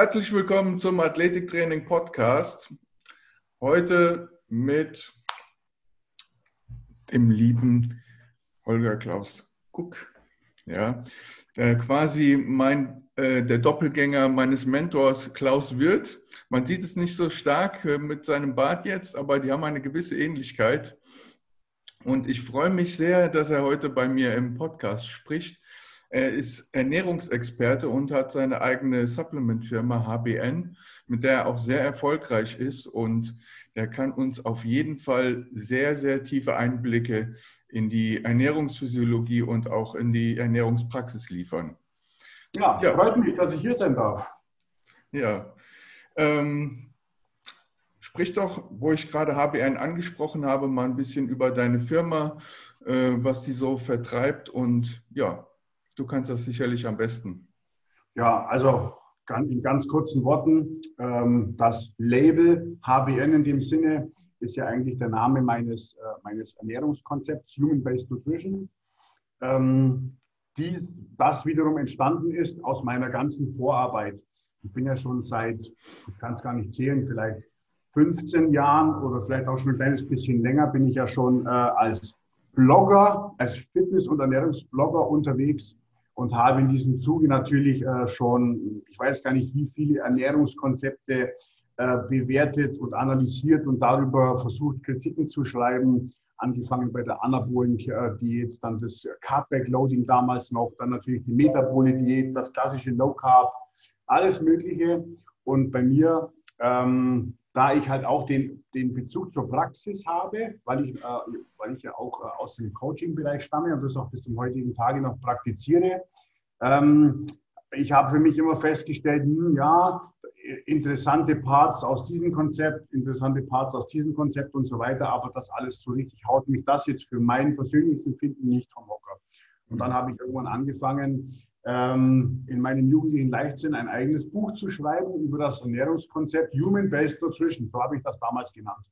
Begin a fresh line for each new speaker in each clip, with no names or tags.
Herzlich willkommen zum Athletiktraining Podcast. Heute mit dem lieben Holger Klaus Guck. Ja, der quasi mein, äh, der Doppelgänger meines Mentors Klaus Wirth. Man sieht es nicht so stark äh, mit seinem Bart jetzt, aber die haben eine gewisse Ähnlichkeit. Und ich freue mich sehr, dass er heute bei mir im Podcast spricht. Er ist Ernährungsexperte und hat seine eigene Supplement-Firma HBN, mit der er auch sehr erfolgreich ist. Und er kann uns auf jeden Fall sehr, sehr tiefe Einblicke in die Ernährungsphysiologie und auch in die Ernährungspraxis liefern.
Ja, ja. freut mich, dass ich hier sein darf.
Ja. Ähm, sprich doch, wo ich gerade HBN angesprochen habe, mal ein bisschen über deine Firma, äh, was die so vertreibt und ja, Du kannst das sicherlich am besten.
Ja, also in ganz kurzen Worten, ähm, das Label HBN in dem Sinne ist ja eigentlich der Name meines, äh, meines Ernährungskonzepts, Human-Based Nutrition. Ähm, dies, das wiederum entstanden ist aus meiner ganzen Vorarbeit. Ich bin ja schon seit, ich kann es gar nicht zählen, vielleicht 15 Jahren oder vielleicht auch schon ein kleines bisschen länger, bin ich ja schon äh, als Blogger, als Fitness- und Ernährungsblogger unterwegs und habe in diesem Zuge natürlich äh, schon, ich weiß gar nicht, wie viele Ernährungskonzepte äh, bewertet und analysiert und darüber versucht, Kritiken zu schreiben. Angefangen bei der anabolen Diät, dann das Carb Backloading damals noch, dann natürlich die Metabole Diät, das klassische Low Carb, alles Mögliche. Und bei mir ähm, da ich halt auch den, den Bezug zur Praxis habe, weil ich, äh, weil ich ja auch äh, aus dem Coaching-Bereich stamme und das auch bis zum heutigen Tage noch praktiziere. Ähm, ich habe für mich immer festgestellt, hm, ja, interessante Parts aus diesem Konzept, interessante Parts aus diesem Konzept und so weiter, aber das alles so richtig haut mich das jetzt für mein persönliches Empfinden nicht vom Hocker. Und dann habe ich irgendwann angefangen, ähm, in meinem jugendlichen Leichtsinn ein eigenes Buch zu schreiben über das Ernährungskonzept Human-Based Nutrition. So habe ich das damals genannt.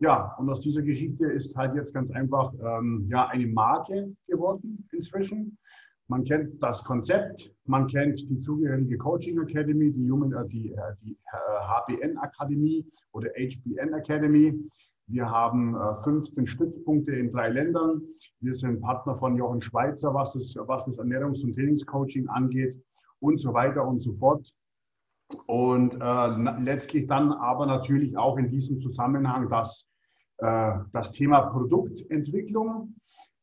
Ja, und aus dieser Geschichte ist halt jetzt ganz einfach ähm, ja, eine Marke geworden inzwischen. Man kennt das Konzept, man kennt die zugehörige Coaching Academy, die, Human, äh, die, äh, die äh, HBN Akademie oder HBN Academy. Wir haben 15 äh, Stützpunkte in drei Ländern. Wir sind Partner von Jochen Schweizer, was das, was das Ernährungs- und Trainingscoaching angeht und so weiter und so fort. Und äh, letztlich dann aber natürlich auch in diesem Zusammenhang das, äh, das Thema Produktentwicklung.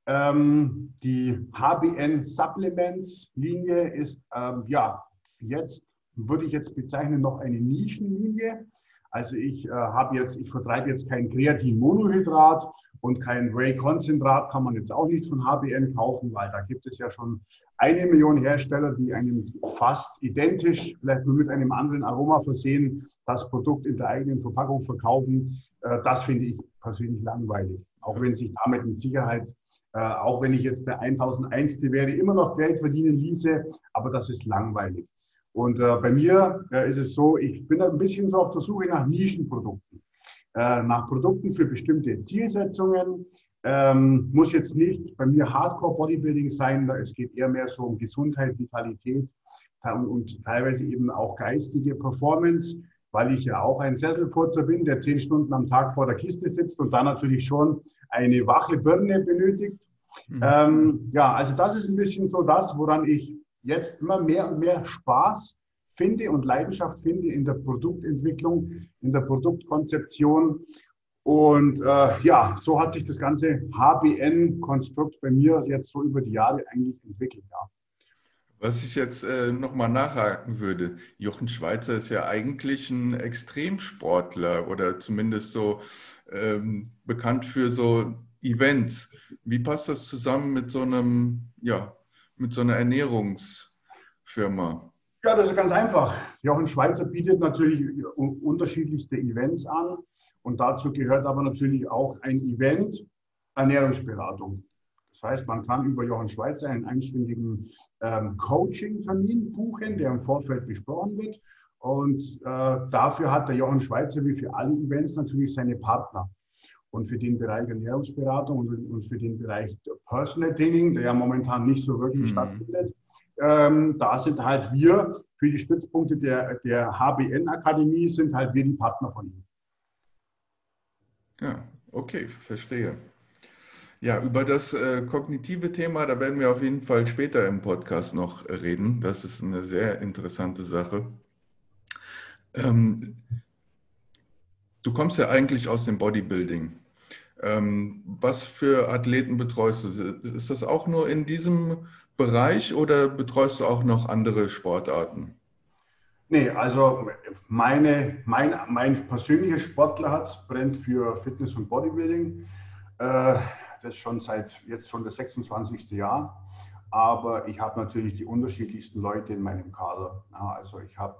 Ähm, die HBN Supplements Linie ist ähm, ja jetzt, würde ich jetzt bezeichnen, noch eine Nischenlinie. Also ich äh, habe jetzt, ich vertreibe jetzt kein Kreatin-Monohydrat und kein Whey-Konzentrat kann man jetzt auch nicht von HBN kaufen, weil da gibt es ja schon eine Million Hersteller, die einem fast identisch, vielleicht nur mit einem anderen Aroma versehen, das Produkt in der eigenen Verpackung verkaufen. Äh, das finde ich persönlich langweilig. Auch wenn sich damit mit Sicherheit, äh, auch wenn ich jetzt der 1001. wäre, immer noch Geld verdienen ließe, aber das ist langweilig. Und äh, bei mir äh, ist es so, ich bin ein bisschen so auf der Suche nach Nischenprodukten, äh, nach Produkten für bestimmte Zielsetzungen. Ähm, muss jetzt nicht bei mir Hardcore Bodybuilding sein, es geht eher mehr so um Gesundheit, Vitalität und, und teilweise eben auch geistige Performance, weil ich ja auch ein Sesselfurzer bin, der zehn Stunden am Tag vor der Kiste sitzt und dann natürlich schon eine wache Birne benötigt. Mhm. Ähm, ja, also das ist ein bisschen so das, woran ich jetzt immer mehr und mehr Spaß finde und Leidenschaft finde in der Produktentwicklung, in der Produktkonzeption. Und äh, ja, so hat sich das ganze HBN-Konstrukt bei mir jetzt so über die Jahre eigentlich entwickelt. Ja.
Was ich jetzt äh, nochmal nachhaken würde, Jochen Schweizer ist ja eigentlich ein Extremsportler oder zumindest so ähm, bekannt für so Events. Wie passt das zusammen mit so einem ja, mit so einer Ernährungsfirma?
Ja, das ist ganz einfach. Jochen Schweizer bietet natürlich unterschiedlichste Events an und dazu gehört aber natürlich auch ein Event Ernährungsberatung. Das heißt, man kann über Jochen Schweizer einen einstündigen ähm, Coaching-Termin buchen, der im Vorfeld besprochen wird. Und äh, dafür hat der Jochen Schweizer wie für alle Events natürlich seine Partner. Und für den Bereich Ernährungsberatung und, und für den Bereich Personal Training, der ja momentan nicht so wirklich mhm. stattfindet, ähm, da sind halt wir für die Stützpunkte der, der HBN-Akademie sind halt wir die Partner von ihm.
Ja, okay, verstehe. Ja, über das äh, kognitive Thema, da werden wir auf jeden Fall später im Podcast noch reden. Das ist eine sehr interessante Sache. Ähm, du kommst ja eigentlich aus dem Bodybuilding. Ähm, was für Athleten betreust du? Ist das auch nur in diesem Bereich oder betreust du auch noch andere Sportarten?
Nee, also meine, mein, mein persönliches Sportlerherz brennt für Fitness und Bodybuilding. Äh, das schon seit jetzt schon das 26. Jahr. Aber ich habe natürlich die unterschiedlichsten Leute in meinem Kader. Also ich habe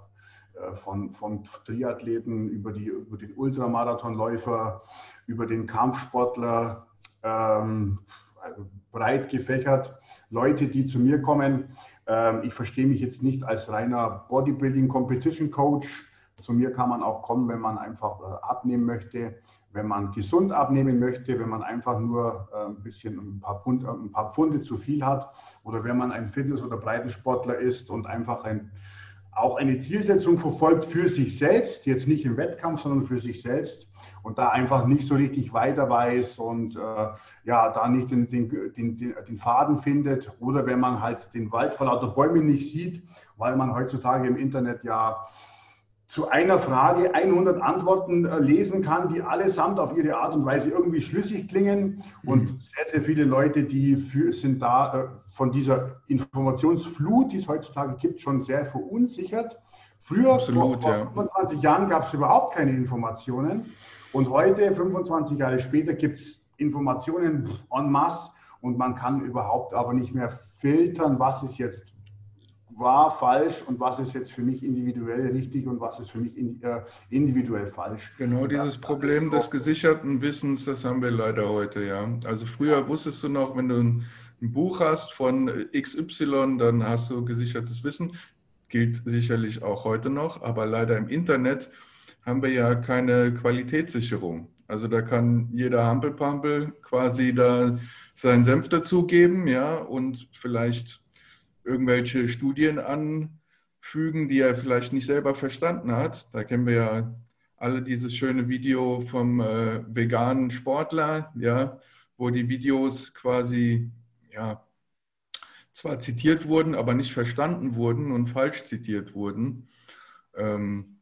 von, von Triathleten über, die, über den Ultramarathonläufer, über den Kampfsportler, ähm, also breit gefächert. Leute, die zu mir kommen. Ähm, ich verstehe mich jetzt nicht als reiner Bodybuilding Competition Coach. Zu mir kann man auch kommen, wenn man einfach äh, abnehmen möchte, wenn man gesund abnehmen möchte, wenn man einfach nur äh, ein bisschen ein paar, Pfund, ein paar Pfunde zu viel hat oder wenn man ein Fitness- oder Breitensportler ist und einfach ein auch eine Zielsetzung verfolgt für sich selbst, jetzt nicht im Wettkampf, sondern für sich selbst und da einfach nicht so richtig weiter weiß und äh, ja, da nicht den, den, den, den Faden findet oder wenn man halt den Wald vor lauter Bäumen nicht sieht, weil man heutzutage im Internet ja zu einer Frage 100 Antworten äh, lesen kann, die allesamt auf ihre Art und Weise irgendwie schlüssig klingen. Und mhm. sehr, sehr viele Leute, die für, sind da äh, von dieser Informationsflut, die es heutzutage gibt, schon sehr verunsichert. Früher, Absolut, vor, vor 25 ja. Jahren, gab es überhaupt keine Informationen. Und heute, 25 Jahre später, gibt es Informationen en masse und man kann überhaupt aber nicht mehr filtern, was ist jetzt war falsch und was ist jetzt für mich individuell richtig und was ist für mich äh, individuell falsch.
Genau, dieses Problem des gesicherten Wissens, das haben wir leider heute, ja. Also früher wusstest du noch, wenn du ein, ein Buch hast von XY, dann hast du gesichertes Wissen. Gilt sicherlich auch heute noch, aber leider im Internet haben wir ja keine Qualitätssicherung. Also da kann jeder Hampelpampel quasi da seinen Senf dazugeben, ja, und vielleicht irgendwelche Studien anfügen, die er vielleicht nicht selber verstanden hat. Da kennen wir ja alle dieses schöne Video vom äh, veganen Sportler, ja, wo die Videos quasi ja, zwar zitiert wurden, aber nicht verstanden wurden und falsch zitiert wurden. Ähm,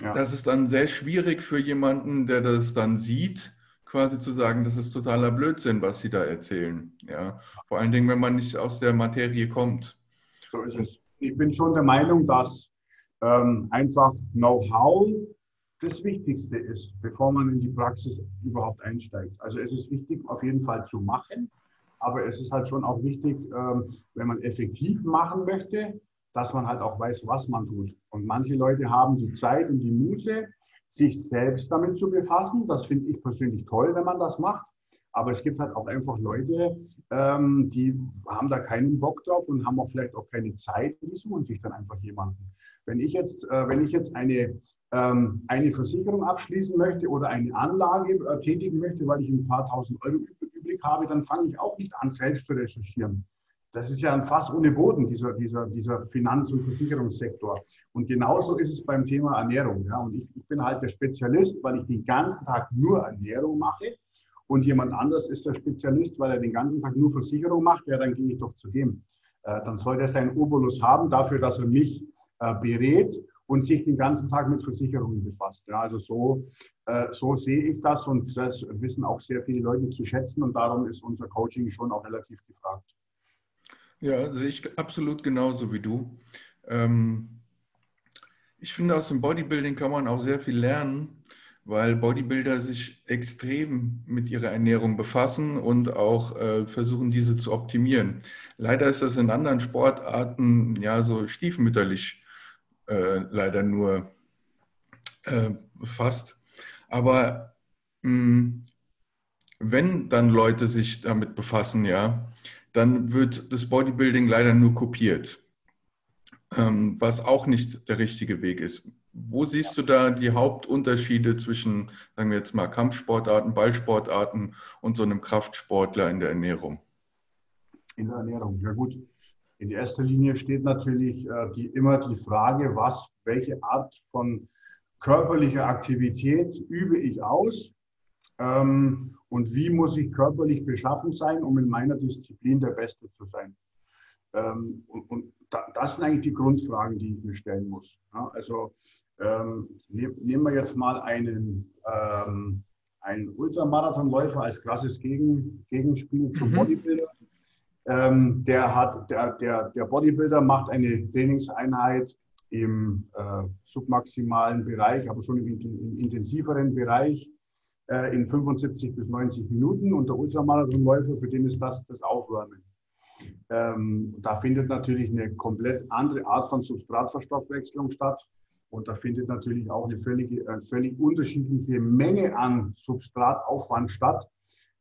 ja. Das ist dann sehr schwierig für jemanden, der das dann sieht, quasi zu sagen, das ist totaler Blödsinn, was Sie da erzählen. Ja? Vor allen Dingen, wenn man nicht aus der Materie kommt.
So ist es. Ich bin schon der Meinung, dass ähm, einfach Know-how das Wichtigste ist, bevor man in die Praxis überhaupt einsteigt. Also es ist wichtig, auf jeden Fall zu machen, aber es ist halt schon auch wichtig, ähm, wenn man effektiv machen möchte, dass man halt auch weiß, was man tut. Und manche Leute haben die Zeit und die Muße, sich selbst damit zu befassen. Das finde ich persönlich toll, wenn man das macht. Aber es gibt halt auch einfach Leute, ähm, die haben da keinen Bock drauf und haben auch vielleicht auch keine Zeit, die suchen sich dann einfach jemanden. Wenn ich jetzt, äh, wenn ich jetzt eine, ähm, eine Versicherung abschließen möchte oder eine Anlage äh, tätigen möchte, weil ich ein paar tausend Euro übrig habe, dann fange ich auch nicht an, selbst zu recherchieren. Das ist ja ein Fass ohne Boden, dieser, dieser, dieser Finanz- und Versicherungssektor. Und genauso ist es beim Thema Ernährung. Ja. Und ich, ich bin halt der Spezialist, weil ich den ganzen Tag nur Ernährung mache. Und jemand anders ist der Spezialist, weil er den ganzen Tag nur Versicherung macht. Ja, dann gehe ich doch zu dem. Äh, dann soll er seinen Obolus haben dafür, dass er mich äh, berät und sich den ganzen Tag mit Versicherungen befasst. Ja, also so, äh, so sehe ich das und das wissen auch sehr viele Leute zu schätzen und darum ist unser Coaching schon auch relativ gefragt.
Ja, sehe ich absolut genauso wie du. Ähm, ich finde, aus dem Bodybuilding kann man auch sehr viel lernen, weil Bodybuilder sich extrem mit ihrer Ernährung befassen und auch äh, versuchen, diese zu optimieren. Leider ist das in anderen Sportarten ja so stiefmütterlich äh, leider nur äh, fast. Aber mh, hm, wenn dann Leute sich damit befassen, ja, dann wird das Bodybuilding leider nur kopiert, ähm, was auch nicht der richtige Weg ist. Wo siehst du da die Hauptunterschiede zwischen, sagen wir jetzt mal, Kampfsportarten, Ballsportarten und so einem Kraftsportler in der Ernährung?
In der Ernährung, ja gut. In erster Linie steht natürlich äh, die, immer die Frage, was, welche Art von körperlicher Aktivität übe ich aus ähm, und wie muss ich körperlich beschaffen sein, um in meiner Disziplin der Beste zu sein. Ähm, und, und da, das sind eigentlich die Grundfragen, die ich mir stellen muss. Ja, also ähm, ne, nehmen wir jetzt mal einen, ähm, einen Ultramarathonläufer als krasses Gegen, Gegenspiel zum mhm. Bodybuilder. Ähm, der, hat, der, der, der Bodybuilder macht eine Trainingseinheit im äh, submaximalen Bereich, aber schon im, im intensiveren Bereich äh, in 75 bis 90 Minuten. Und der Ultramarathonläufer, für den ist das das Aufwärmen. Ähm, da findet natürlich eine komplett andere Art von Substratverstoffwechslung statt. Und da findet natürlich auch eine völlig, äh, völlig unterschiedliche Menge an Substrataufwand statt.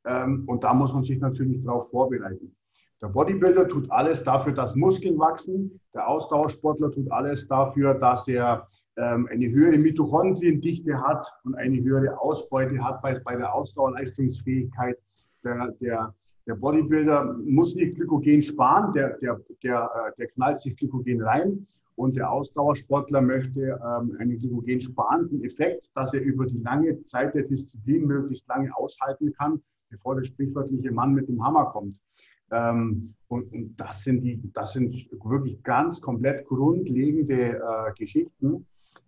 Ähm, und da muss man sich natürlich darauf vorbereiten. Der Bodybuilder tut alles dafür, dass Muskeln wachsen. Der Ausdauersportler tut alles dafür, dass er ähm, eine höhere Mitochondriendichte hat und eine höhere Ausbeute hat bei, bei der Ausdauerleistungsfähigkeit. Der, der, der Bodybuilder muss nicht Glykogen sparen, der, der, der, äh, der knallt sich Glykogen rein. Und der Ausdauersportler möchte ähm, einen Glykogen sparenden Effekt, dass er über die lange Zeit der Disziplin möglichst lange aushalten kann, bevor der sprichwörtliche Mann mit dem Hammer kommt. Ähm, und, und, das, sind die, das sind wirklich ganz komplett grundlegende äh, Geschichten.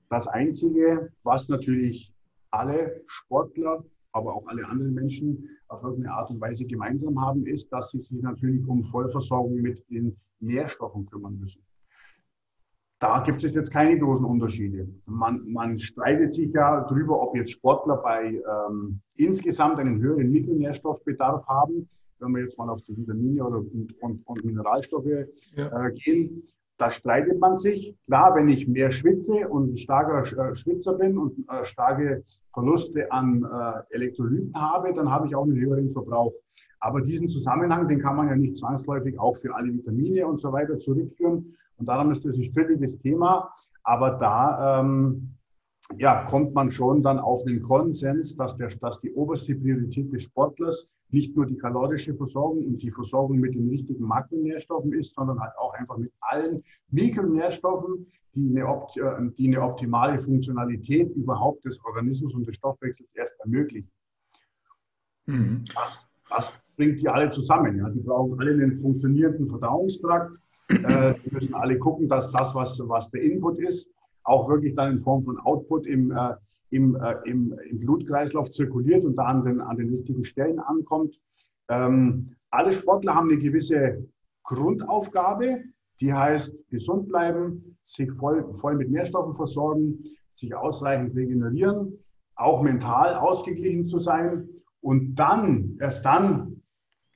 Das Einzige, was natürlich alle Sportler, aber auch alle anderen Menschen auf irgendeine Art und Weise gemeinsam haben, ist, dass sie sich natürlich um Vollversorgung mit den Nährstoffen kümmern müssen. Da gibt es jetzt keine großen Unterschiede. Man, man streitet sich ja darüber, ob jetzt Sportler bei ähm, insgesamt einen höheren Mikronährstoffbedarf haben wenn wir jetzt mal auf die Vitamine oder, und, und, und Mineralstoffe ja. äh, gehen, da streitet man sich. Klar, wenn ich mehr schwitze und ein starker äh, Schwitzer bin und äh, starke Verluste an äh, Elektrolyten habe, dann habe ich auch einen höheren Verbrauch. Aber diesen Zusammenhang, den kann man ja nicht zwangsläufig auch für alle Vitamine und so weiter zurückführen. Und darum ist das ein strittiges Thema. Aber da ähm, ja, kommt man schon dann auf den Konsens, dass, der, dass die oberste Priorität des Sportlers nicht nur die kalorische Versorgung und die Versorgung mit den richtigen Makronährstoffen ist, sondern halt auch einfach mit allen Mikronährstoffen, die eine, äh, die eine optimale Funktionalität überhaupt des Organismus und des Stoffwechsels erst ermöglichen. Mhm. Das, das, bringt die alle zusammen. Ja. Die brauchen alle einen funktionierenden Verdauungstrakt. Äh, die müssen alle gucken, dass das, was, was der Input ist, auch wirklich dann in Form von Output im, äh, im, äh, im, im, Blutkreislauf zirkuliert und da an den, an den richtigen Stellen ankommt. Ähm, alle Sportler haben eine gewisse Grundaufgabe, die heißt gesund bleiben, sich voll, voll mit Nährstoffen versorgen, sich ausreichend regenerieren, auch mental ausgeglichen zu sein. Und dann, erst dann,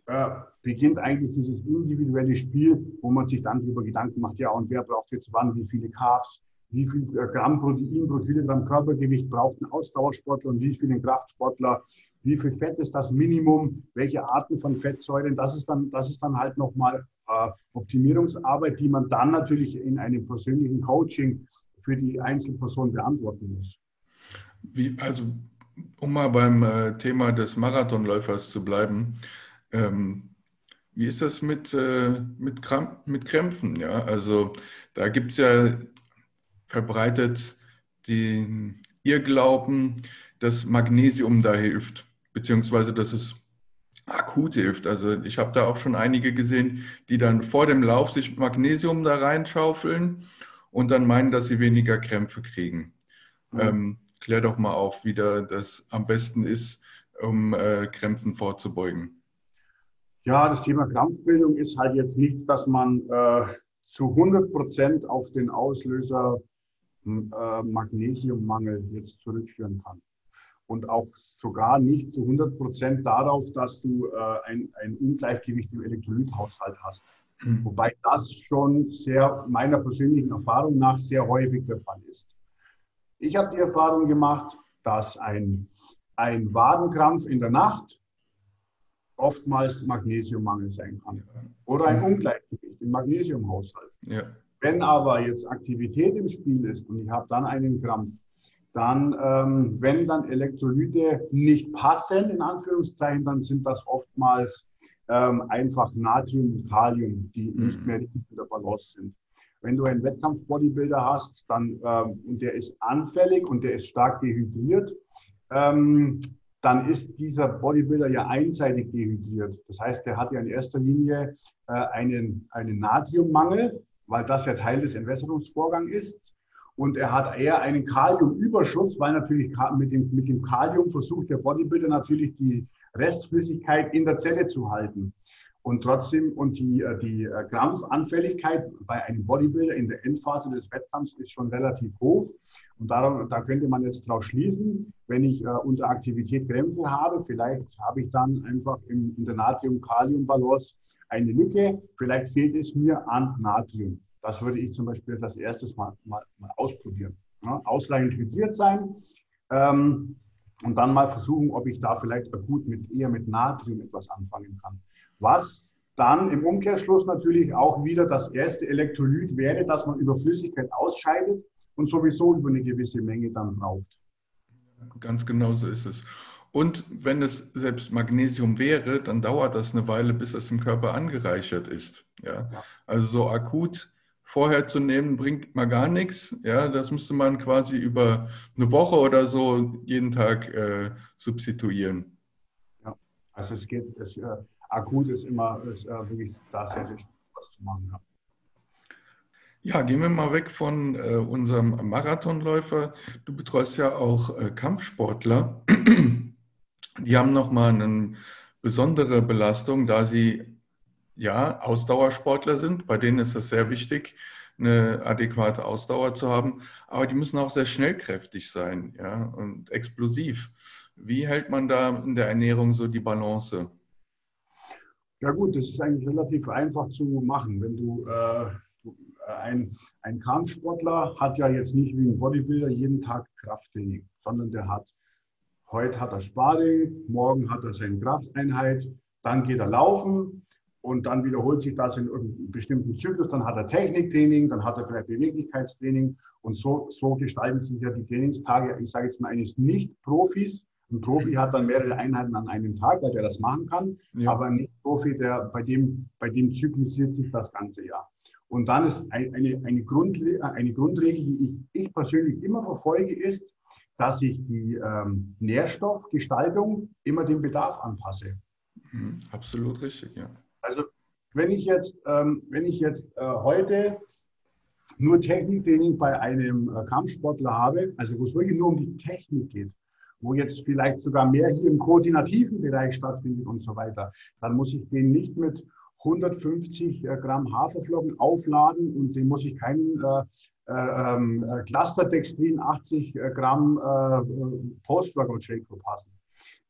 äh, beginnt eigentlich dieses individuelle Spiel, wo man sich dann darüber Gedanken macht, ja, und wer braucht jetzt wann, wie viele Carbs, wie viel äh, Gramm Protein pro Kilogramm Körpergewicht braucht ein Ausdauersportler und wie viel ein Kraftsportler, wie viel Fett ist das Minimum, welche Arten von Fettsäuren, das ist dann, das ist dann halt nochmal äh, Optimierungsarbeit, die man dann natürlich in einem persönlichen Coaching für die Einzelperson beantworten muss.
Wie, also, um mal beim äh, Thema des Marathonläufers zu bleiben, ähm, wie ist das mit, äh, mit, Kramp mit Krämpfen? Ja, also da gibt es ja verbreitet den Irrglauben, dass Magnesium da hilft, beziehungsweise dass es akut hilft. Also ich habe da auch schon einige gesehen, die dann vor dem Lauf sich Magnesium da reinschaufeln und dann meinen, dass sie weniger Krämpfe kriegen. Mhm. Ähm, klär doch mal auf, wie da das am besten ist, um äh, Krämpfen vorzubeugen.
Ja, das Thema Krampfbildung ist halt jetzt nichts, dass man äh, zu 100 Prozent auf den Auslöser äh, Magnesiummangel jetzt zurückführen kann. Und auch sogar nicht zu 100 Prozent darauf, dass du äh, ein, ein Ungleichgewicht im Elektrolythaushalt hast. Mhm. Wobei das schon sehr meiner persönlichen Erfahrung nach sehr häufig der Fall ist. Ich habe die Erfahrung gemacht, dass ein, ein Wadenkrampf in der Nacht oftmals Magnesiummangel sein kann. Oder ein Ungleichgewicht im Magnesiumhaushalt. Ja. Wenn aber jetzt Aktivität im Spiel ist und ich habe dann einen Krampf, dann, ähm, wenn dann Elektrolyte nicht passen, in Anführungszeichen, dann sind das oftmals ähm, einfach Natrium und Kalium, die mhm. nicht mehr richtig in der Balance sind. Wenn du einen Wettkampf-Bodybuilder hast, dann, ähm, und der ist anfällig und der ist stark dehydriert, ähm, dann ist dieser Bodybuilder ja einseitig dehydriert. Das heißt, der hat ja in erster Linie äh, einen, einen Natriummangel, weil das ja Teil des Entwässerungsvorgangs ist. Und er hat eher einen Kaliumüberschuss, weil natürlich mit dem, mit dem Kalium versucht der Bodybuilder natürlich die Restflüssigkeit in der Zelle zu halten. Und trotzdem, und die, äh, die äh, Krampfanfälligkeit bei einem Bodybuilder in der Endphase des Wettkampfs ist schon relativ hoch. Und darum, da könnte man jetzt daraus schließen, wenn ich äh, unter Aktivität Krämpfe habe, vielleicht habe ich dann einfach in, in der Natrium-Kalium-Balance eine Lücke. Vielleicht fehlt es mir an Natrium. Das würde ich zum Beispiel das erstes Mal, mal, mal ausprobieren. Ja, ausreichend hydriert sein ähm, und dann mal versuchen, ob ich da vielleicht akut mit, eher mit Natrium etwas anfangen kann was dann im Umkehrschluss natürlich auch wieder das erste Elektrolyt wäre, das man über Flüssigkeit ausscheidet und sowieso über eine gewisse Menge dann braucht.
Ganz genau so ist es. Und wenn es selbst Magnesium wäre, dann dauert das eine Weile, bis es im Körper angereichert ist. Ja? ja. Also so akut vorher zu nehmen, bringt mal gar nichts. Ja? Das müsste man quasi über eine Woche oder so jeden Tag äh, substituieren.
Ja, also es geht, es, äh, akut ist immer ist, äh, wirklich schwierig, was zu machen. Ja.
Ja, gehen wir mal weg von äh, unserem Marathonläufer. Du betreust ja auch äh, Kampfsportler. Die haben nochmal eine besondere Belastung, da sie ja Ausdauersportler sind. Bei denen ist es sehr wichtig, eine adäquate Ausdauer zu haben. Aber die müssen auch sehr schnellkräftig sein ja, und explosiv. Wie hält man da in der Ernährung so die Balance?
Ja gut, das ist eigentlich relativ einfach zu machen. Wenn du, äh, äh, ein, ein Kampfsportler hat ja jetzt nicht wie ein Bodybuilder jeden Tag Krafttraining, sondern der hat, heute hat er Sparring, morgen hat er seine Krafteinheit, dann geht er laufen und dann wiederholt sich das in einem bestimmten Zyklus, dann hat er Techniktraining, dann hat er vielleicht Beweglichkeitstraining und so, so gestalten sich ja die Trainingstage, ich sage jetzt mal eines Nicht-Profis, ein Profi hat dann mehrere Einheiten an einem Tag, weil der das machen kann, ja. aber ein Profi, der, bei, dem, bei dem zyklisiert sich das ganze Jahr. Und dann ist eine, eine, Grundle eine Grundregel, die ich, ich persönlich immer verfolge, ist, dass ich die ähm, Nährstoffgestaltung immer dem Bedarf anpasse.
Mhm, absolut richtig, ja.
Also wenn ich jetzt, ähm, wenn ich jetzt äh, heute nur Techniktraining bei einem äh, Kampfsportler habe, also wo es wirklich nur um die Technik geht, wo jetzt vielleicht sogar mehr hier im koordinativen Bereich stattfindet und so weiter, dann muss ich den nicht mit 150 äh, Gramm Haferflocken aufladen und den muss ich keinen äh, äh, ähm, äh Clusterdextrin 80 äh, Gramm äh, Post-Workout-Shake verpassen.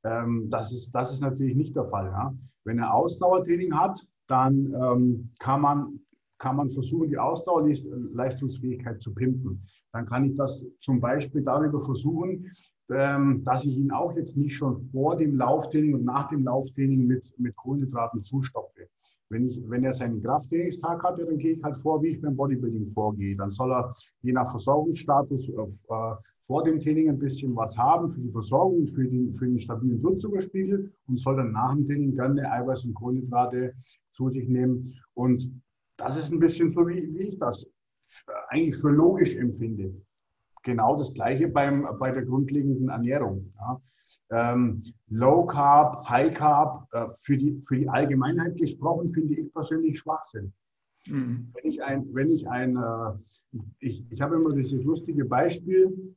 Ähm, das, ist, das ist natürlich nicht der Fall. Ja? Wenn er Ausdauertraining hat, dann ähm, kann, man, kann man versuchen, die Ausdauerleistungsfähigkeit zu pimpen. Dann kann ich das zum Beispiel darüber versuchen, ähm, dass ich ihn auch jetzt nicht schon vor dem Lauftraining und nach dem Lauftraining mit, mit Kohlenhydraten zustopfe. Wenn, ich, wenn er seinen Krafttrainingstag hat, dann gehe ich halt vor, wie ich beim Bodybuilding vorgehe. Dann soll er je nach Versorgungsstatus auf, äh, vor dem Training ein bisschen was haben für die Versorgung, für den, für den stabilen Blutzuckerspiegel und soll dann nach dem Training gerne Eiweiß und Kohlenhydrate zu sich nehmen. Und das ist ein bisschen so, wie, wie ich das eigentlich für logisch empfinde genau das Gleiche beim, bei der grundlegenden Ernährung. Ja. Ähm, Low Carb, High Carb, äh, für, die, für die Allgemeinheit gesprochen, finde ich persönlich Schwachsinn. Mhm. Wenn ich ein, wenn ich ein, äh, ich, ich habe immer dieses lustige Beispiel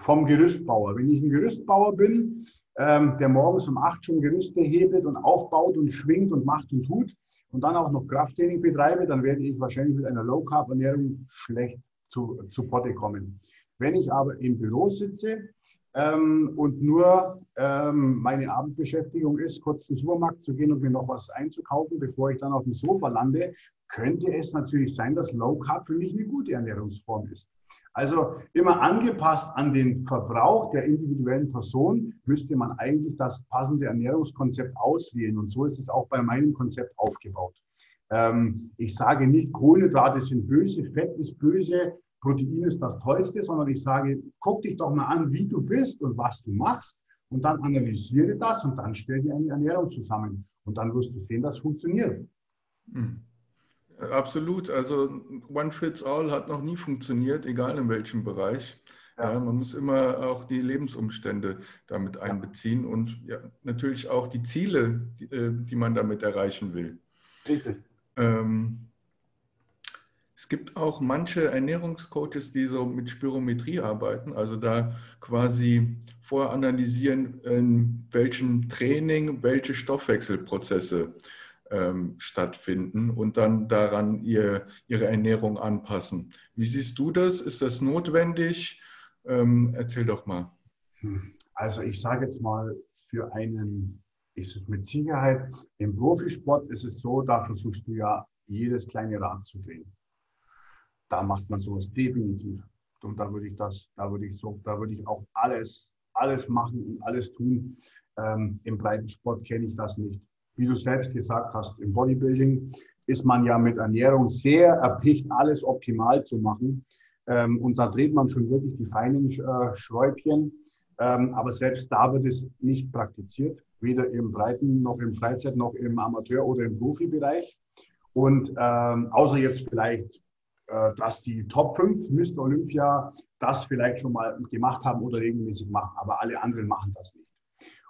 vom Gerüstbauer. Wenn ich ein Gerüstbauer bin, der morgens um acht schon Gerüste hebelt und aufbaut und schwingt und macht und tut und dann auch noch Krafttraining betreibe, dann werde ich wahrscheinlich mit einer Low Carb Ernährung schlecht zu, zu Potte kommen. Wenn ich aber im Büro sitze ähm, und nur ähm, meine Abendbeschäftigung ist, kurz zum Supermarkt zu gehen und mir noch was einzukaufen, bevor ich dann auf dem Sofa lande, könnte es natürlich sein, dass Low Carb für mich eine gute Ernährungsform ist. Also immer angepasst an den Verbrauch der individuellen Person müsste man eigentlich das passende Ernährungskonzept auswählen. Und so ist es auch bei meinem Konzept aufgebaut. Ähm, ich sage nicht, Kohlenhydrate sind böse, Fett ist böse, Protein ist das Tollste, sondern ich sage, guck dich doch mal an, wie du bist und was du machst. und dann analysiere das und dann stell dir eine Ernährung zusammen. Und dann wirst du sehen, dass funktioniert.
Mhm. Absolut. Also One Fits All hat noch nie funktioniert, egal in welchem Bereich. Ja. Ja, man muss immer auch die Lebensumstände damit einbeziehen und ja, natürlich auch die Ziele, die, äh, die man damit erreichen will. Richtig. Ähm, es gibt auch manche Ernährungscoaches, die so mit Spirometrie arbeiten, also da quasi vorher analysieren, in welchem Training welche Stoffwechselprozesse ähm, stattfinden und dann daran ihr, ihre Ernährung anpassen. Wie siehst du das? Ist das notwendig? Ähm, erzähl doch mal.
Hm. Also ich sage jetzt mal, für einen ist es mit Sicherheit, im Profisport ist es so, da versuchst du ja jedes kleine Rad zu drehen. Da macht man sowas definitiv. Und da würde ich das, da würde ich so, da würde ich auch alles, alles machen und alles tun. Ähm, Im Breitensport kenne ich das nicht. Wie du selbst gesagt hast, im Bodybuilding ist man ja mit Ernährung sehr erpicht, alles optimal zu machen. Ähm, und da dreht man schon wirklich die feinen äh, Schräubchen. Ähm, aber selbst da wird es nicht praktiziert, weder im Breiten noch im Freizeit noch im Amateur- oder im Profibereich. Und ähm, außer jetzt vielleicht, äh, dass die Top 5 Mr. Olympia das vielleicht schon mal gemacht haben oder regelmäßig machen, aber alle anderen machen das nicht.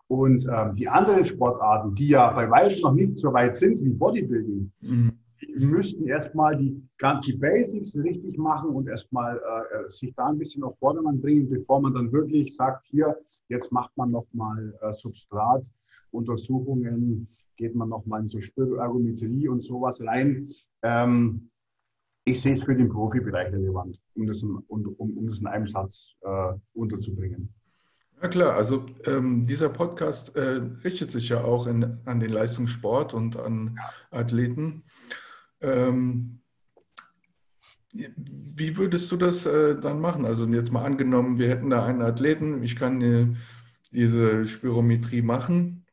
Und ähm, die anderen Sportarten, die ja bei weitem noch nicht so weit sind wie Bodybuilding, mhm müssten erstmal die, die Basics richtig machen und erstmal äh, äh, sich da ein bisschen auf Vordermann bringen, bevor man dann wirklich sagt, hier, jetzt macht man nochmal äh, Substratuntersuchungen, geht man nochmal in so Spiralgometrie und sowas rein. Ähm, ich sehe es für den Profibereich relevant, um das in, um, um das in einem Satz äh, unterzubringen.
Ja klar, also ähm, dieser Podcast äh, richtet sich ja auch in, an den Leistungssport und an Athleten. Ähm, wie würdest du das äh, dann machen? Also jetzt mal angenommen, wir hätten da einen Athleten, ich kann äh, diese Spirometrie machen.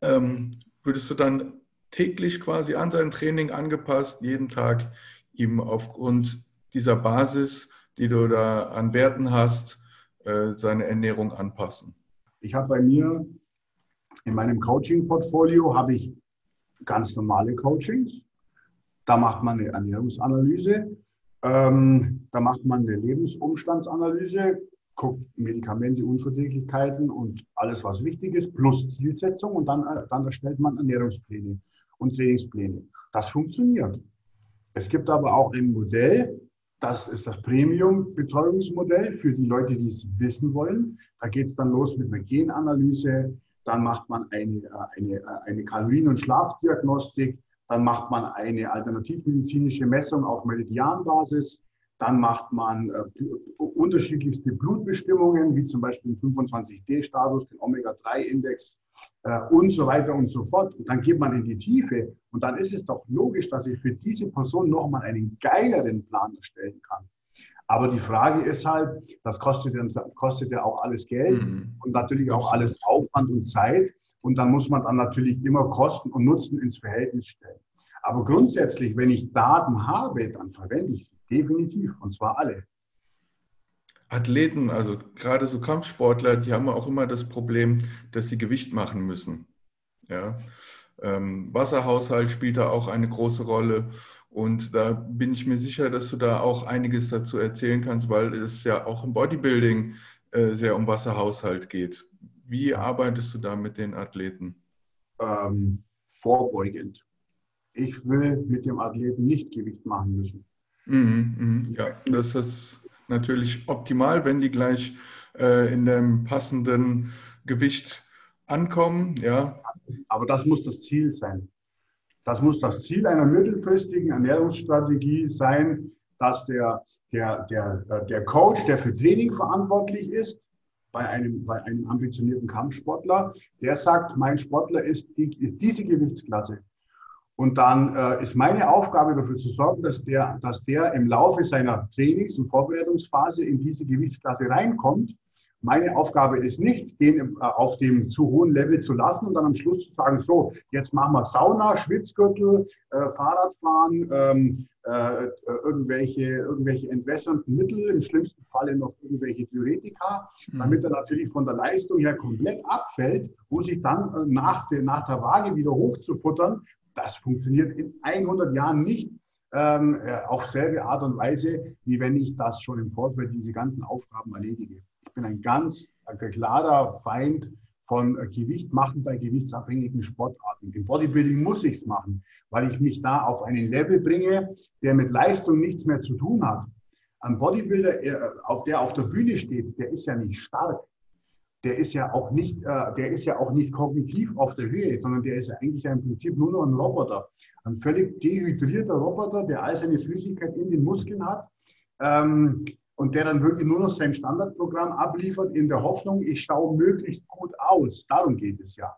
Ähm, würdest du dann täglich quasi an sein Training angepasst, jeden Tag ihm aufgrund dieser Basis, die du da an Werten hast, seine Ernährung anpassen?
Ich habe bei mir in meinem Coaching-Portfolio habe ich ganz normale Coachings da macht man eine Ernährungsanalyse, ähm, da macht man eine Lebensumstandsanalyse, guckt Medikamente, Unverträglichkeiten und alles, was wichtig ist, plus Zielsetzung und dann, äh, dann erstellt man Ernährungspläne und Trainingspläne. Das funktioniert. Es gibt aber auch ein Modell, das ist das Premium-Betreuungsmodell für die Leute, die es wissen wollen. Da geht es dann los mit einer Genanalyse, dann macht man eine, äh, eine, äh, eine Kalorien- und Schlafdiagnostik, dann macht man eine alternativmedizinische Messung auf Meridianbasis. Dann macht man äh, unterschiedlichste Blutbestimmungen, wie zum Beispiel den 25D-Status, den Omega-3-Index äh, und so weiter und so fort. Und dann geht man in die Tiefe. Und dann ist es doch logisch, dass ich für diese Person nochmal einen geileren Plan erstellen kann. Aber die Frage ist halt, das kostet, kostet ja auch alles Geld mhm. und natürlich auch alles Aufwand und Zeit. Und dann muss man dann natürlich immer Kosten und Nutzen ins Verhältnis stellen. Aber grundsätzlich, wenn ich Daten habe, dann verwende ich sie definitiv, und zwar alle.
Athleten, also gerade so Kampfsportler, die haben auch immer das Problem, dass sie Gewicht machen müssen. Ja? Ähm, Wasserhaushalt spielt da auch eine große Rolle. Und da bin ich mir sicher, dass du da auch einiges dazu erzählen kannst, weil es ja auch im Bodybuilding äh, sehr um Wasserhaushalt geht. Wie arbeitest du da mit den Athleten?
Ähm, vorbeugend. Ich will mit dem Athleten nicht Gewicht machen müssen.
Mhm, mh. Ja, das ist natürlich optimal, wenn die gleich äh, in dem passenden Gewicht ankommen. Ja.
Aber das muss das Ziel sein. Das muss das Ziel einer mittelfristigen Ernährungsstrategie sein, dass der, der, der, äh, der Coach, der für Training verantwortlich ist, bei einem, bei einem ambitionierten Kampfsportler, der sagt, mein Sportler ist, die, ist diese Gewichtsklasse. Und dann äh, ist meine Aufgabe dafür zu sorgen, dass der, dass der im Laufe seiner Trainings- und Vorbereitungsphase in diese Gewichtsklasse reinkommt. Meine Aufgabe ist nicht, den äh, auf dem zu hohen Level zu lassen und dann am Schluss zu sagen, so, jetzt machen wir Sauna, Schwitzgürtel, äh, Fahrradfahren, ähm, äh, irgendwelche, irgendwelche entwässernden Mittel, im schlimmsten Falle noch irgendwelche Theoretika, mhm. damit er natürlich von der Leistung her komplett abfällt, um sich dann äh, nach, der, nach der Waage wieder hochzufuttern. Das funktioniert in 100 Jahren nicht ähm, äh, auf selbe Art und Weise, wie wenn ich das schon im Vorfeld diese ganzen Aufgaben erledige. Ich bin ein ganz klarer Feind von äh, Gewicht machen bei gewichtsabhängigen Sportarten. Im Bodybuilding muss ich es machen, weil ich mich da auf einen Level bringe, der mit Leistung nichts mehr zu tun hat. Ein Bodybuilder, äh, der auf der Bühne steht, der ist ja nicht stark. Der ist ja auch nicht, äh, der ist ja auch nicht kognitiv auf der Höhe, sondern der ist ja eigentlich im Prinzip nur noch ein Roboter. Ein völlig dehydrierter Roboter, der all seine Flüssigkeit in den Muskeln hat. Ähm, und der dann wirklich nur noch sein Standardprogramm abliefert in der Hoffnung, ich schaue möglichst gut aus. Darum geht es ja.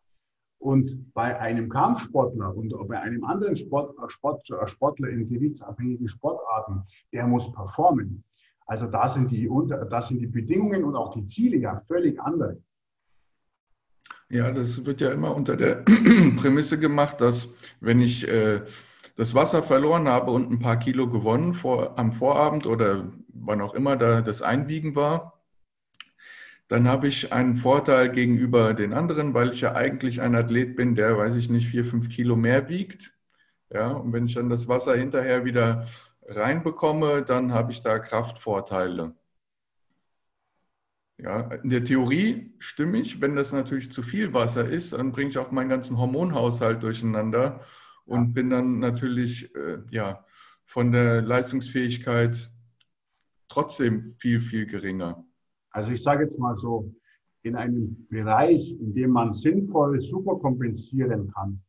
Und bei einem Kampfsportler und bei einem anderen Sport, Sport, Sportler in gewichtsabhängigen Sportarten, der muss performen. Also da sind, die, da sind die Bedingungen und auch die Ziele ja völlig andere.
Ja, das wird ja immer unter der Prämisse gemacht, dass wenn ich äh, das Wasser verloren habe und ein paar Kilo gewonnen vor, am Vorabend oder wann auch immer da das Einwiegen war, dann habe ich einen Vorteil gegenüber den anderen, weil ich ja eigentlich ein Athlet bin, der, weiß ich nicht, vier, fünf Kilo mehr wiegt. Ja, und wenn ich dann das Wasser hinterher wieder reinbekomme, dann habe ich da Kraftvorteile. Ja, in der Theorie stimme ich. Wenn das natürlich zu viel Wasser ist, dann bringe ich auch meinen ganzen Hormonhaushalt durcheinander und bin dann natürlich äh, ja, von der Leistungsfähigkeit trotzdem viel, viel geringer.
Also ich sage jetzt mal so, in einem Bereich, in dem man sinnvoll super kompensieren kann,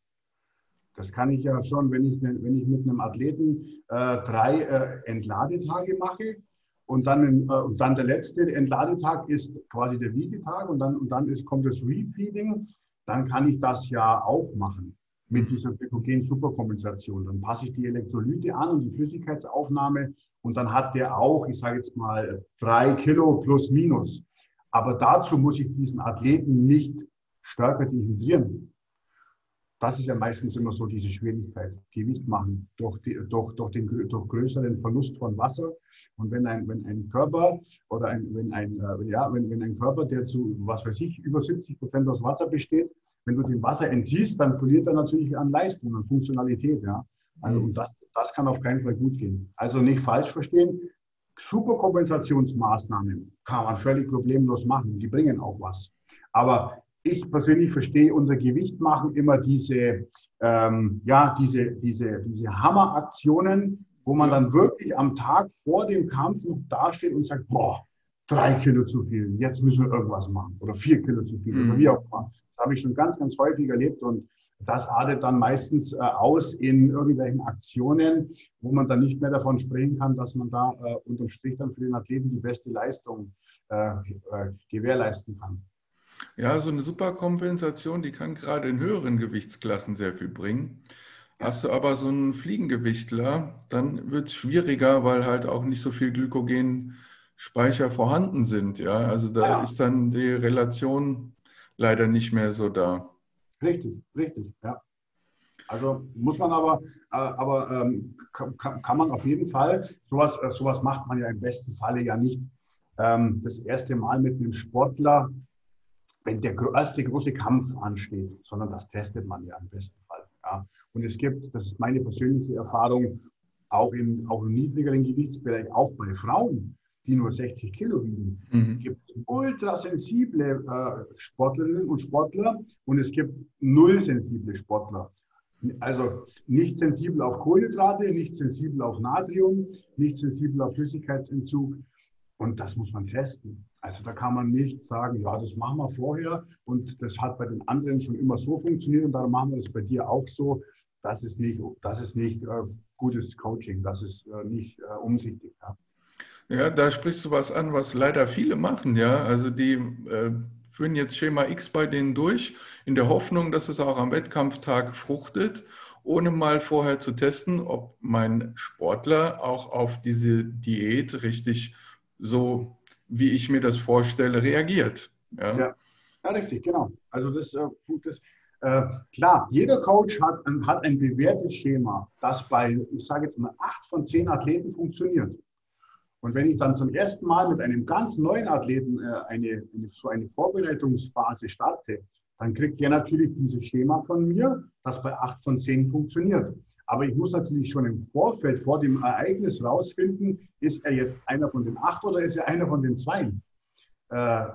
das kann ich ja schon, wenn ich, wenn ich mit einem Athleten äh, drei äh, Entladetage mache und dann, äh, und dann der letzte Entladetag ist quasi der Wiegetag und dann, und dann ist, kommt das Repeating, dann kann ich das ja auch machen mit dieser Glykogen-Superkompensation. Dann passe ich die Elektrolyte an und die Flüssigkeitsaufnahme und dann hat der auch, ich sage jetzt mal, drei Kilo plus minus. Aber dazu muss ich diesen Athleten nicht stärker dehydrieren. Das ist ja meistens immer so diese Schwierigkeit, Gewicht machen durch, die, durch, durch den durch größeren Verlust von Wasser. Und wenn ein, wenn ein Körper oder ein, wenn ein, äh, ja, wenn, wenn ein Körper, der zu, was weiß ich, über 70 Prozent aus Wasser besteht, wenn du dem Wasser entziehst, dann verliert er natürlich an Leistung, an Funktionalität. Ja? Also, und das, das kann auf keinen Fall gut gehen. Also nicht falsch verstehen. Superkompensationsmaßnahmen kann man völlig problemlos machen. Die bringen auch was. Aber ich persönlich verstehe unser Gewicht machen immer diese, ähm, ja, diese, diese, diese Hammeraktionen, wo man dann wirklich am Tag vor dem Kampf noch dasteht und sagt, boah, drei Kilo zu viel, jetzt müssen wir irgendwas machen. Oder vier Kilo zu viel, mhm. oder wie auch immer. Das habe ich schon ganz, ganz häufig erlebt und das artet dann meistens äh, aus in irgendwelchen Aktionen, wo man dann nicht mehr davon sprechen kann, dass man da äh, unterm Strich dann für den Athleten die beste Leistung äh, äh gewährleisten kann.
Ja, so eine Superkompensation, die kann gerade in höheren Gewichtsklassen sehr viel bringen. Hast du aber so einen Fliegengewichtler, dann wird es schwieriger, weil halt auch nicht so viel Glykogenspeicher vorhanden sind. Ja, also da ja. ist dann die Relation leider nicht mehr so da.
Richtig, richtig, ja. Also muss man aber, äh, aber ähm, kann, kann, man auf jeden Fall, sowas, äh, sowas macht man ja im besten Falle ja nicht ähm, das erste Mal mit einem Sportler, wenn der erste große Kampf ansteht, sondern das testet man ja im besten Fall. Ja. Und es gibt, das ist meine persönliche Erfahrung, auch, in, auch im niedrigeren Gewichtsbereich, auch bei Frauen, die nur 60 Kilo wiegen. Mhm. gibt ultrasensible äh, Sportlerinnen und Sportler und es gibt nullsensible Sportler. Also nicht sensibel auf Kohlenhydrate, nicht sensibel auf Natrium, nicht sensibel auf Flüssigkeitsentzug. Und das muss man testen. Also da kann man nicht sagen, ja, das machen wir vorher und das hat bei den anderen schon immer so funktioniert und darum machen wir das bei dir auch so. Das ist nicht, das ist nicht äh, gutes Coaching, das ist äh, nicht äh, umsichtig. Ja.
Ja, da sprichst du was an, was leider viele machen, ja. Also die äh, führen jetzt Schema X bei denen durch, in der Hoffnung, dass es auch am Wettkampftag fruchtet, ohne mal vorher zu testen, ob mein Sportler auch auf diese Diät richtig so wie ich mir das vorstelle, reagiert.
Ja, ja. ja richtig, genau. Also das, äh, das äh, klar, jeder Coach hat, hat ein bewährtes Schema, das bei, ich sage jetzt mal, acht von zehn Athleten funktioniert. Und wenn ich dann zum ersten Mal mit einem ganz neuen Athleten äh, eine, so eine Vorbereitungsphase starte, dann kriegt der natürlich dieses Schema von mir, das bei acht von zehn funktioniert. Aber ich muss natürlich schon im Vorfeld, vor dem Ereignis rausfinden, ist er jetzt einer von den acht oder ist er einer von den zwei? Äh,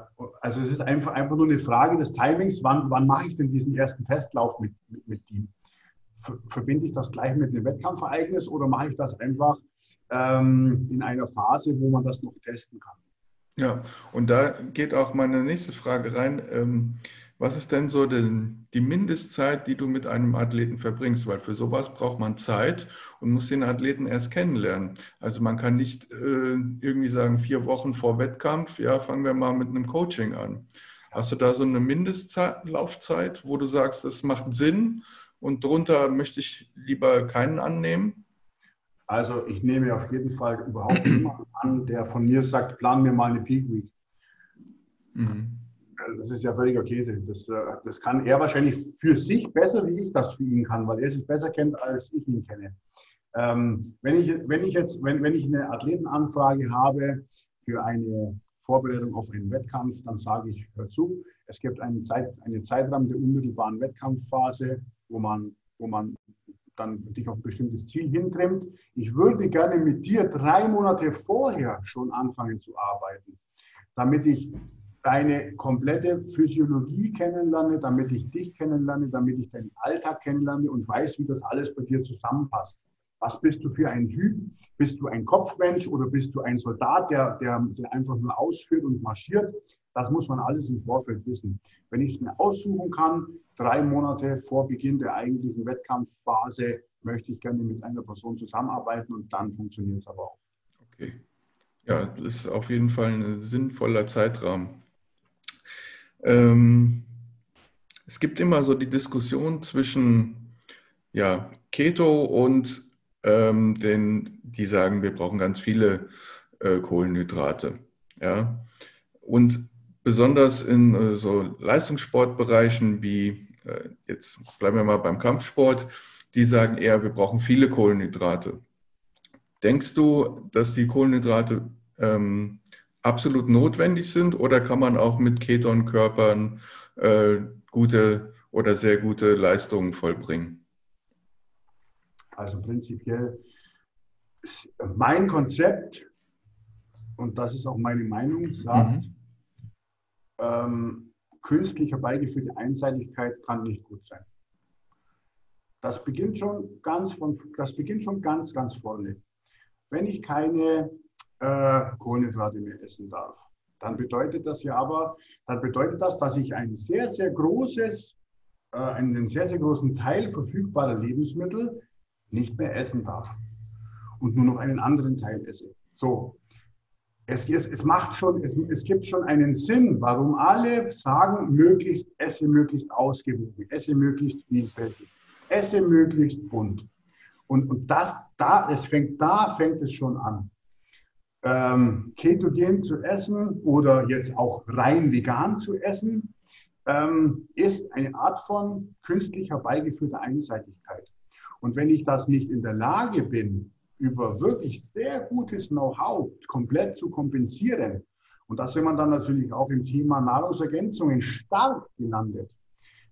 also es ist einfach, einfach nur eine Frage des Timings, wann, wann mache ich denn diesen ersten Testlauf mit, mit, mit ihm? Verbinde ich das gleich mit einem Wettkampfereignis oder mache ich das einfach ähm, in einer Phase, wo man das noch testen kann?
Ja, und da geht auch meine nächste Frage rein. Ähm, was ist denn so denn die Mindestzeit, die du mit einem Athleten verbringst? Weil für sowas braucht man Zeit und muss den Athleten erst kennenlernen. Also man kann nicht äh, irgendwie sagen, vier Wochen vor Wettkampf, ja, fangen wir mal mit einem Coaching an. Hast du da so eine Mindestlaufzeit, wo du sagst, das macht Sinn und drunter möchte ich lieber keinen annehmen?
Also ich nehme auf jeden Fall überhaupt niemanden an, der von mir sagt, plan mir mal eine Peak Week. Mhm das ist ja völliger Käse. Das, äh, das kann er wahrscheinlich für sich besser, wie ich das für ihn kann, weil er sich besser kennt, als ich ihn kenne. Ähm, wenn, ich, wenn, ich jetzt, wenn, wenn ich eine Athletenanfrage habe für eine Vorbereitung auf einen Wettkampf, dann sage ich, hör zu, es gibt einen, Zeit, einen Zeitraum der unmittelbaren Wettkampfphase, wo man, wo man dann dich auf ein bestimmtes Ziel hintrimmt. Ich würde gerne mit dir drei Monate vorher schon anfangen zu arbeiten, damit ich deine komplette Physiologie kennenlerne, damit ich dich kennenlerne, damit ich deinen Alltag kennenlerne und weiß, wie das alles bei dir zusammenpasst. Was bist du für ein Typ? Bist du ein Kopfmensch oder bist du ein Soldat, der, der, der einfach nur ausführt und marschiert? Das muss man alles im Vorfeld wissen. Wenn ich es mir aussuchen kann, drei Monate vor Beginn der eigentlichen Wettkampfphase, möchte ich gerne mit einer Person zusammenarbeiten und dann funktioniert es aber auch.
Okay. Ja, das ist auf jeden Fall ein sinnvoller Zeitrahmen. Ähm, es gibt immer so die Diskussion zwischen ja, Keto und ähm, den, die sagen, wir brauchen ganz viele äh, Kohlenhydrate. Ja? Und besonders in äh, so Leistungssportbereichen wie, äh, jetzt bleiben wir mal beim Kampfsport, die sagen eher, wir brauchen viele Kohlenhydrate. Denkst du, dass die Kohlenhydrate ähm, absolut notwendig sind oder kann man auch mit Ketonkörpern äh, gute oder sehr gute Leistungen vollbringen?
Also prinzipiell mein Konzept, und das ist auch meine Meinung, sagt, mhm. ähm, künstlich herbeigeführte Einseitigkeit kann nicht gut sein. Das beginnt schon ganz von, das beginnt schon ganz, ganz vorne. Wenn ich keine äh, Kohlenhydrate mehr essen darf. Dann bedeutet das ja aber, dann bedeutet das, dass ich ein sehr, sehr großes, äh, einen sehr, sehr großen Teil verfügbarer Lebensmittel nicht mehr essen darf und nur noch einen anderen Teil esse. So, es, es, es, macht schon, es, es gibt schon einen Sinn, warum alle sagen, möglichst esse möglichst ausgewogen, esse möglichst vielfältig, esse möglichst bunt. Und, und das, da, es fängt, da fängt es schon an ähm, ketogen zu essen oder jetzt auch rein vegan zu essen, ähm, ist eine Art von künstlich herbeigeführter Einseitigkeit. Und wenn ich das nicht in der Lage bin, über wirklich sehr gutes Know-how komplett zu kompensieren, und da sind wir dann natürlich auch im Thema Nahrungsergänzungen stark gelandet,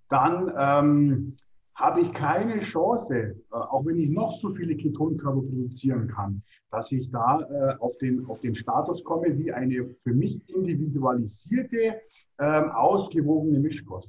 dann ähm, habe ich keine Chance, äh, auch wenn ich noch so viele Ketonkörper produzieren kann, dass ich da äh, auf, den, auf den Status komme wie eine für mich individualisierte, ähm, ausgewogene Mischkost.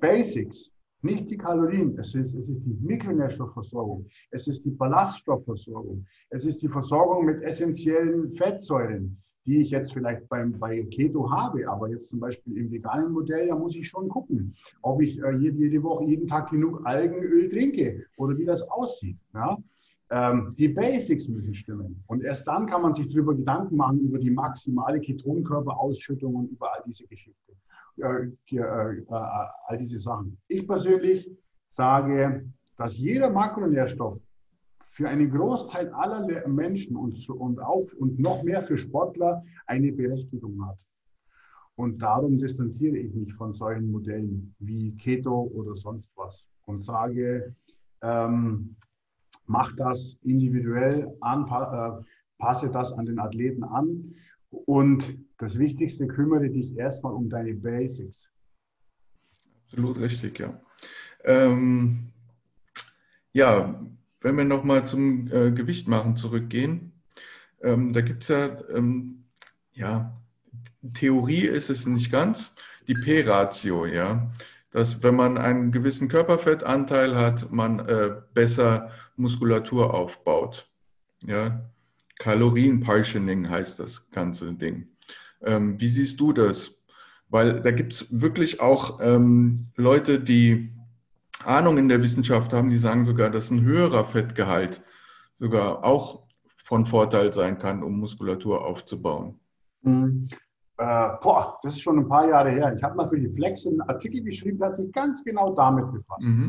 Basics, nicht die Kalorien, es ist, es ist die Mikronährstoffversorgung, es ist die Ballaststoffversorgung, es ist die Versorgung mit essentiellen Fettsäuren, die ich jetzt vielleicht beim, bei Keto habe, aber jetzt zum Beispiel im veganen Modell, da muss ich schon gucken, ob ich äh, jede, jede, Woche, jeden Tag genug Algenöl trinke oder wie das aussieht. Ja? Ähm, die Basics müssen stimmen. Und erst dann kann man sich darüber Gedanken machen, über die maximale Ketonkörperausschüttung und über all diese Geschichten, äh, äh, äh, all diese Sachen. Ich persönlich sage, dass jeder Makronährstoff für einen Großteil aller Menschen und, und, auch, und noch mehr für Sportler eine Berechtigung hat. Und darum distanziere ich mich von solchen Modellen wie Keto oder sonst was und sage, ähm, mach das individuell an, äh, passe das an den Athleten an und das Wichtigste, kümmere dich erstmal um deine Basics.
Absolut richtig, ja. Ähm, ja, wenn wir nochmal zum äh, Gewicht machen zurückgehen, ähm, da gibt es ja, ähm, ja, Theorie ist es nicht ganz, die P-Ratio, ja, dass wenn man einen gewissen Körperfettanteil hat, man äh, besser Muskulatur aufbaut. Ja, Kalorienpartioning heißt das ganze Ding. Ähm, wie siehst du das? Weil da gibt es wirklich auch ähm, Leute, die Ahnung in der Wissenschaft haben, die sagen sogar, dass ein höherer Fettgehalt sogar auch von Vorteil sein kann, um Muskulatur aufzubauen.
Mhm. Äh, boah, das ist schon ein paar Jahre her. Ich habe mal für die Flex einen Artikel geschrieben, der hat sich ganz genau damit befasst. Mhm.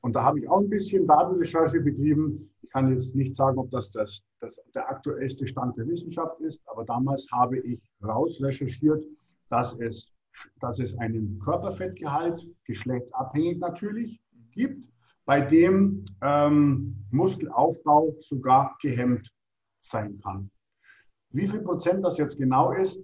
Und da habe ich auch ein bisschen Datenrecherche betrieben. Ich kann jetzt nicht sagen, ob das, das, das der aktuellste Stand der Wissenschaft ist, aber damals habe ich rausrecherchiert, dass es, dass es einen Körperfettgehalt, geschlechtsabhängig natürlich, gibt, bei dem ähm, Muskelaufbau sogar gehemmt sein kann. Wie viel Prozent das jetzt genau ist,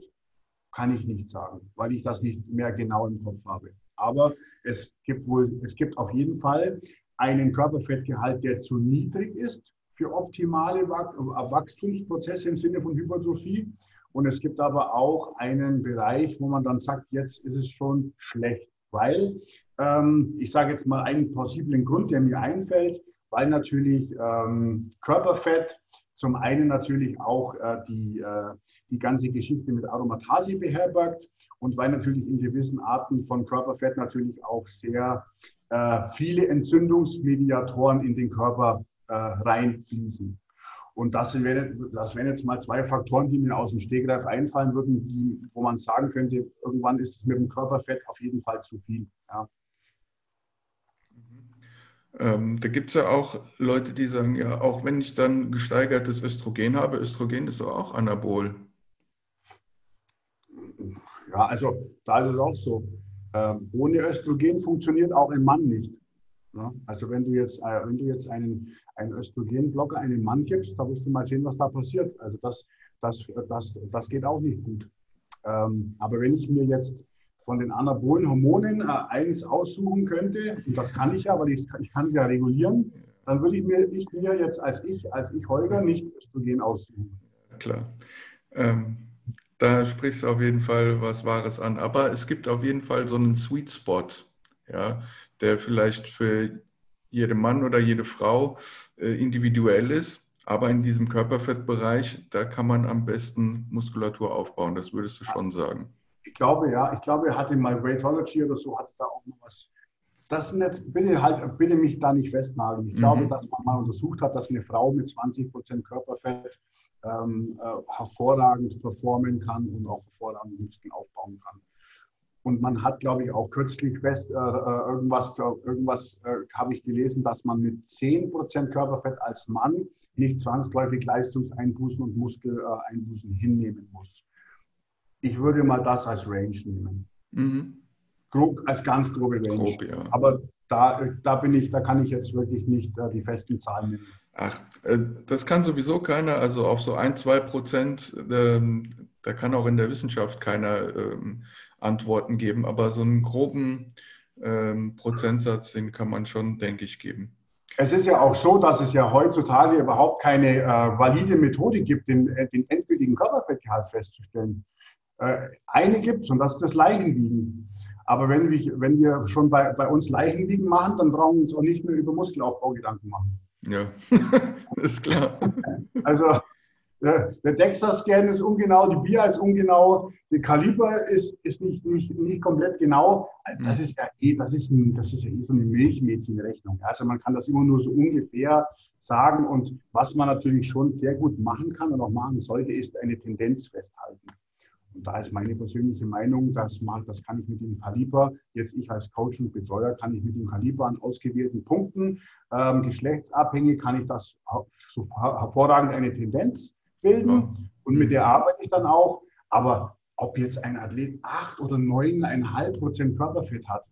kann ich nicht sagen, weil ich das nicht mehr genau im Kopf habe. Aber es gibt wohl, es gibt auf jeden Fall einen Körperfettgehalt, der zu niedrig ist für optimale Wachstumsprozesse im Sinne von Hypertrophie. Und es gibt aber auch einen Bereich, wo man dann sagt, jetzt ist es schon schlecht, weil ähm, ich sage jetzt mal einen plausiblen Grund, der mir einfällt, weil natürlich ähm, Körperfett zum einen natürlich auch äh, die, äh, die ganze Geschichte mit Aromatase beherbergt und weil natürlich in gewissen Arten von Körperfett natürlich auch sehr äh, viele Entzündungsmediatoren in den Körper äh, reinfließen. Und das, wären, das wären jetzt mal zwei Faktoren, die mir aus dem Stegreif einfallen würden, die, wo man sagen könnte, irgendwann ist es mit dem Körperfett auf jeden Fall zu viel. Ja.
Ähm, da gibt es ja auch Leute, die sagen, ja, auch wenn ich dann gesteigertes Östrogen habe, Östrogen ist auch Anabol.
Ja, also da ist es auch so. Ähm, ohne Östrogen funktioniert auch ein Mann nicht. Ja? Also wenn du jetzt, äh, wenn du jetzt einen, einen Östrogenblocker einem Mann gibst, da wirst du mal sehen, was da passiert. Also das, das, das, das geht auch nicht gut. Ähm, aber wenn ich mir jetzt von den anabolen Hormonen äh, eins aussuchen könnte, und das kann ich ja, weil ich, ich kann sie ja regulieren, dann würde ich mir, ich mir jetzt als ich, als ich Holger nicht Östrogen aussuchen.
Klar. Ähm, da sprichst du auf jeden Fall was Wahres an. Aber es gibt auf jeden Fall so einen Sweet Spot, ja, der vielleicht für jeden Mann oder jede Frau äh, individuell ist. Aber in diesem Körperfettbereich, da kann man am besten Muskulatur aufbauen. Das würdest du schon sagen.
Ich glaube, ja. Ich glaube, er hatte mal Weightology oder so, hatte da auch noch was. Das nicht, bitte, halt, bitte mich da nicht festnageln. Ich mhm. glaube, dass man mal untersucht hat, dass eine Frau mit 20 Prozent Körperfett ähm, äh, hervorragend performen kann und auch hervorragend Muskeln aufbauen kann. Und man hat, glaube ich, auch kürzlich fest, äh, äh irgendwas, irgendwas äh, habe ich gelesen, dass man mit 10% Körperfett als Mann nicht zwangsläufig Leistungseinbußen und Muskeleinbußen hinnehmen muss ich würde mal das als Range nehmen. Mhm. Grob, als ganz grobe Range. Grob, ja. Aber da, da bin ich, da kann ich jetzt wirklich nicht äh, die festen Zahlen nehmen.
Ach, äh, das kann sowieso keiner, also auf so ein, zwei Prozent, ähm, da kann auch in der Wissenschaft keiner ähm, Antworten geben, aber so einen groben ähm, Prozentsatz, den kann man schon, denke ich, geben.
Es ist ja auch so, dass es ja heutzutage überhaupt keine äh, valide Methode gibt, den, äh, den endgültigen Körperfettgehalt festzustellen. Äh, eine gibt es und das ist das Leichenwiegen. Aber wenn wir, wenn wir schon bei, bei uns Leichenwiegen machen, dann brauchen wir uns auch nicht mehr über Muskelaufbau Gedanken machen.
Ja, ist klar.
Also der DEXA-Scan ist ungenau, die BIA ist ungenau, der Kaliber ist, ist nicht, nicht, nicht komplett genau. Das mhm. ist ja eh, das ist, ein, das ist ja eh so eine Milchmädchenrechnung. Also man kann das immer nur so ungefähr sagen. Und was man natürlich schon sehr gut machen kann und auch machen sollte, ist eine Tendenz festhalten. Und da ist meine persönliche Meinung, dass man, das kann ich mit dem Kaliber, jetzt ich als Coach und Betreuer, kann ich mit dem Kaliber an ausgewählten Punkten, ähm, geschlechtsabhängig, kann ich das so hervorragend eine Tendenz bilden. Ja. Und mit der arbeite ich dann auch. Aber ob jetzt ein Athlet acht oder neuneinhalb Prozent Körperfett hat,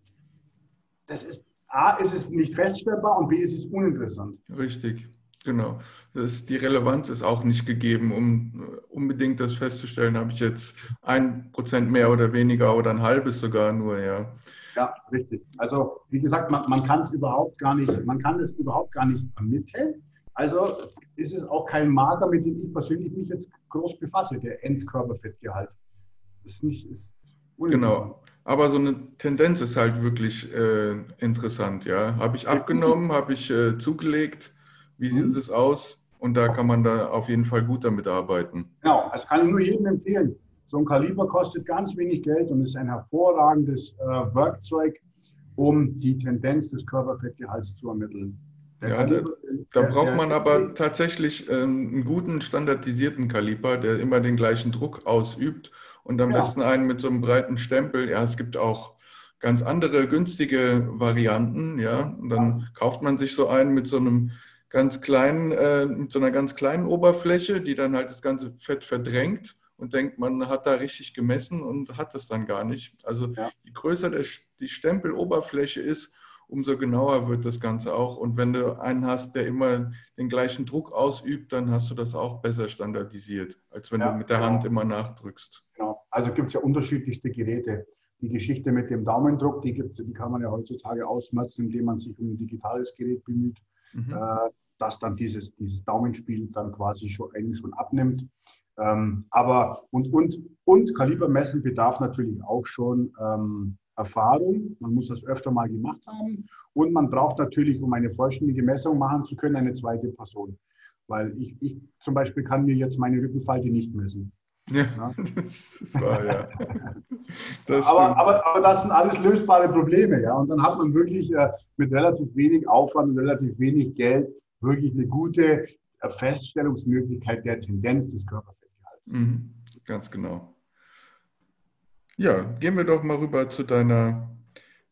das ist A, ist es nicht feststellbar und B, ist es uninteressant.
Richtig. Genau. Das, die Relevanz ist auch nicht gegeben, um unbedingt das festzustellen, habe ich jetzt ein Prozent mehr oder weniger oder ein halbes sogar nur, ja.
Ja, richtig. Also wie gesagt, man, man kann es überhaupt gar nicht, man kann es überhaupt gar nicht ermitteln. Also ist es auch kein Marker, mit dem ich persönlich mich jetzt groß befasse, der Endkörperfettgehalt.
Das ist nicht, ist Genau. Aber so eine Tendenz ist halt wirklich äh, interessant, ja. Habe ich abgenommen, habe ich äh, zugelegt, wie sieht mhm. das aus? Und da kann man da auf jeden Fall gut damit arbeiten.
Genau, das kann ich nur jedem empfehlen. So ein Kaliber kostet ganz wenig Geld und ist ein hervorragendes äh, Werkzeug, um die Tendenz des Körperfettgehalts zu ermitteln.
Der ja, Kaliber, da, da braucht man aber tatsächlich äh, einen guten standardisierten Kaliber, der immer den gleichen Druck ausübt und am ja. besten einen mit so einem breiten Stempel. Ja, es gibt auch ganz andere günstige Varianten, ja. Und dann kauft man sich so einen mit so einem ganz kleinen, äh, mit so einer ganz kleinen Oberfläche, die dann halt das ganze Fett verdrängt und denkt, man hat da richtig gemessen und hat das dann gar nicht. Also ja. je größer der, die Stempeloberfläche ist, umso genauer wird das Ganze auch. Und wenn du einen hast, der immer den gleichen Druck ausübt, dann hast du das auch besser standardisiert, als wenn ja, du mit der genau. Hand immer nachdrückst.
Genau. Also gibt es ja unterschiedlichste Geräte. Die Geschichte mit dem Daumendruck, die, gibt's, die kann man ja heutzutage ausmerzen, indem man sich um ein digitales Gerät bemüht mhm. äh, dass dann dieses, dieses Daumenspiel dann quasi schon eigentlich schon abnimmt. Ähm, aber und, und, und Kalibermessen bedarf natürlich auch schon ähm, Erfahrung. Man muss das öfter mal gemacht haben. Und man braucht natürlich, um eine vollständige Messung machen zu können, eine zweite Person. Weil ich, ich zum Beispiel kann mir jetzt meine Rückenfalte nicht messen. Ja, ja. Das, war ja. Das aber, aber, aber das sind alles lösbare Probleme, ja. Und dann hat man wirklich äh, mit relativ wenig Aufwand und relativ wenig Geld wirklich eine gute äh, Feststellungsmöglichkeit der Tendenz des Körperfettgehalts.
Mhm, ganz genau. Ja, gehen wir doch mal rüber zu deiner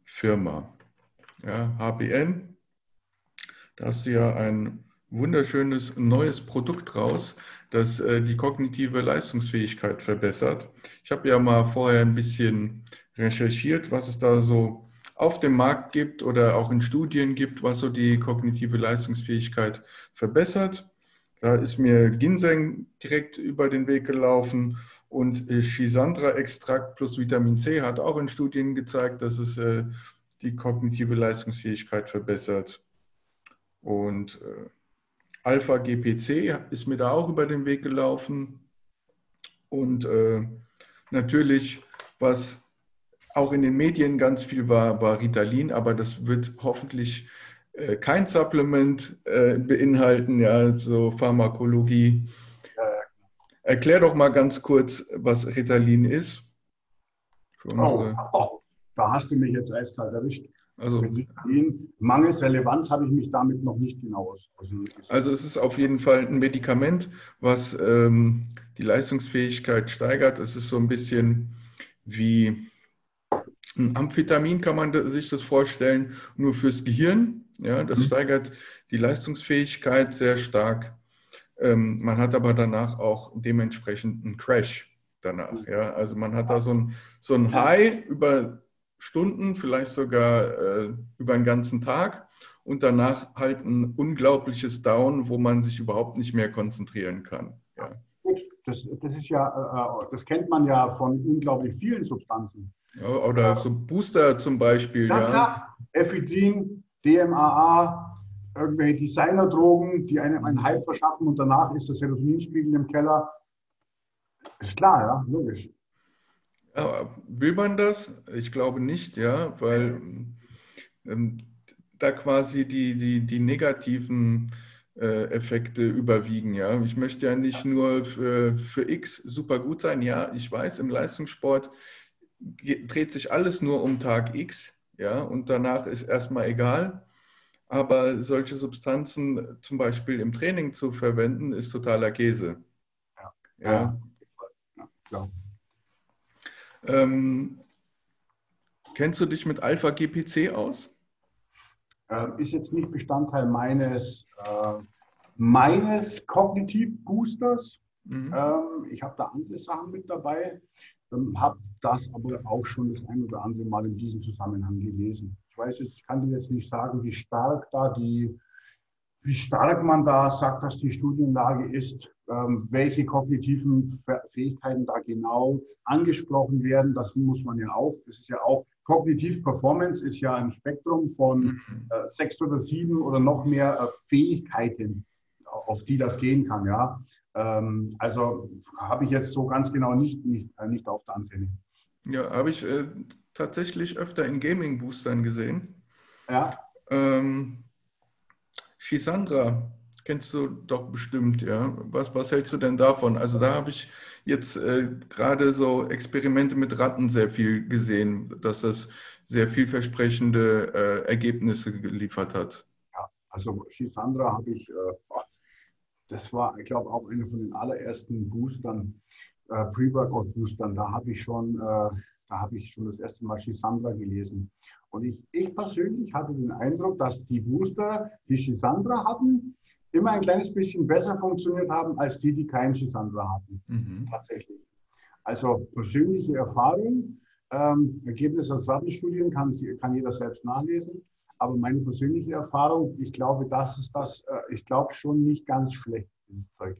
Firma. Ja, HBN. Da hast du ja ein wunderschönes neues Produkt raus, das äh, die kognitive Leistungsfähigkeit verbessert. Ich habe ja mal vorher ein bisschen recherchiert, was es da so auf dem Markt gibt oder auch in Studien gibt, was so die kognitive Leistungsfähigkeit verbessert. Da ist mir Ginseng direkt über den Weg gelaufen und Schisandra-Extrakt plus Vitamin C hat auch in Studien gezeigt, dass es äh, die kognitive Leistungsfähigkeit verbessert. Und äh, Alpha-GPC ist mir da auch über den Weg gelaufen. Und äh, natürlich, was auch in den Medien ganz viel war, war Ritalin, aber das wird hoffentlich äh, kein Supplement äh, beinhalten, ja, so Pharmakologie. Erklär doch mal ganz kurz, was Ritalin ist.
Oh, oh, da hast du mich jetzt eiskalt erwischt. Also mangels Relevanz habe ich mich damit noch nicht genau
auseinandergesetzt. Also es ist auf jeden Fall ein Medikament, was ähm, die Leistungsfähigkeit steigert. Es ist so ein bisschen wie ein Amphetamin, kann man sich das vorstellen, nur fürs Gehirn. Ja, das mhm. steigert die Leistungsfähigkeit sehr stark. Ähm, man hat aber danach auch dementsprechend einen Crash danach. Mhm. Ja, also man hat da so ein, so ein High über Stunden, vielleicht sogar äh, über einen ganzen Tag und danach halt ein unglaubliches Down, wo man sich überhaupt nicht mehr konzentrieren kann. Ja.
Gut, das, das ist ja, äh, äh, das kennt man ja von unglaublich vielen Substanzen.
Ja, oder so Booster zum Beispiel.
Ja, ja. klar. Ephedrin, DMAA, irgendwelche Designerdrogen, die einem einen Hype verschaffen und danach ist der Serotoninspiegel im Keller. Ist klar, ja, logisch.
Ja, will man das? Ich glaube nicht, ja, weil ähm, da quasi die, die, die negativen äh, Effekte überwiegen. Ja, ich möchte ja nicht nur für, für X super gut sein. Ja, ich weiß, im Leistungssport dreht sich alles nur um Tag X. Ja, und danach ist erstmal egal. Aber solche Substanzen zum Beispiel im Training zu verwenden, ist totaler Käse.
Ja. ja. ja.
Ähm, kennst du dich mit Alpha GPC aus?
Äh, ist jetzt nicht Bestandteil meines, äh, meines Kognitiv-Boosters. Mhm. Ähm, ich habe da andere Sachen mit dabei, ähm, habe das aber auch schon das ein oder andere Mal in diesem Zusammenhang gelesen. Ich weiß jetzt, ich kann dir jetzt nicht sagen, wie stark da die, wie stark man da sagt, dass die Studienlage ist, ähm, welche kognitiven Fähigkeiten da genau angesprochen werden. Das muss man ja auch. Das ist ja auch Kognitiv Performance ist ja ein Spektrum von mhm. äh, sechs oder sieben oder noch mehr äh, Fähigkeiten, auf die das gehen kann. Ja, ähm, also habe ich jetzt so ganz genau nicht, nicht, äh, nicht auf der Antenne.
Ja, habe ich äh, tatsächlich öfter in Gaming-Boostern gesehen.
Ja.
Ähm, Shisandra kennst du doch bestimmt, ja. Was, was hältst du denn davon? Also da habe ich jetzt äh, gerade so Experimente mit Ratten sehr viel gesehen, dass das sehr vielversprechende äh, Ergebnisse geliefert hat.
Ja, also Shisandra habe ich, äh, das war, ich glaube, auch einer von den allerersten Boostern, äh, Pre-Workout-Boostern. Da habe ich schon, äh, da habe ich schon das erste Mal Shisandra gelesen. Und ich, ich persönlich hatte den Eindruck, dass die Booster, die Shisandra hatten, immer ein kleines bisschen besser funktioniert haben als die, die keinen Shisandra hatten. Mhm. Tatsächlich. Also persönliche Erfahrung, ähm, Ergebnis aus Rattenstudien kann, kann jeder selbst nachlesen. Aber meine persönliche Erfahrung, ich glaube, das ist das, äh, ich glaube schon nicht ganz schlecht, dieses Zeug.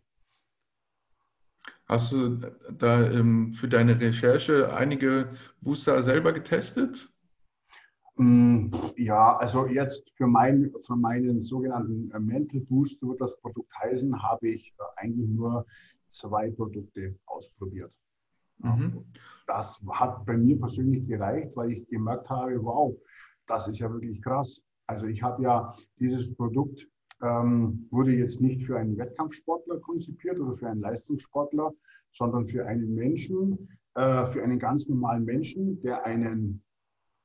Hast du da ähm, für deine Recherche einige Booster selber getestet?
Mm, ja, also jetzt für, mein, für meinen sogenannten äh, Mental Boost wird das Produkt heißen, habe ich äh, eigentlich nur zwei Produkte ausprobiert. Mhm. Das hat bei mir persönlich gereicht, weil ich gemerkt habe, wow, das ist ja wirklich krass. Also ich habe ja dieses Produkt ähm, wurde jetzt nicht für einen Wettkampfsportler konzipiert oder für einen Leistungssportler, sondern für einen Menschen, äh, für einen ganz normalen Menschen, der einen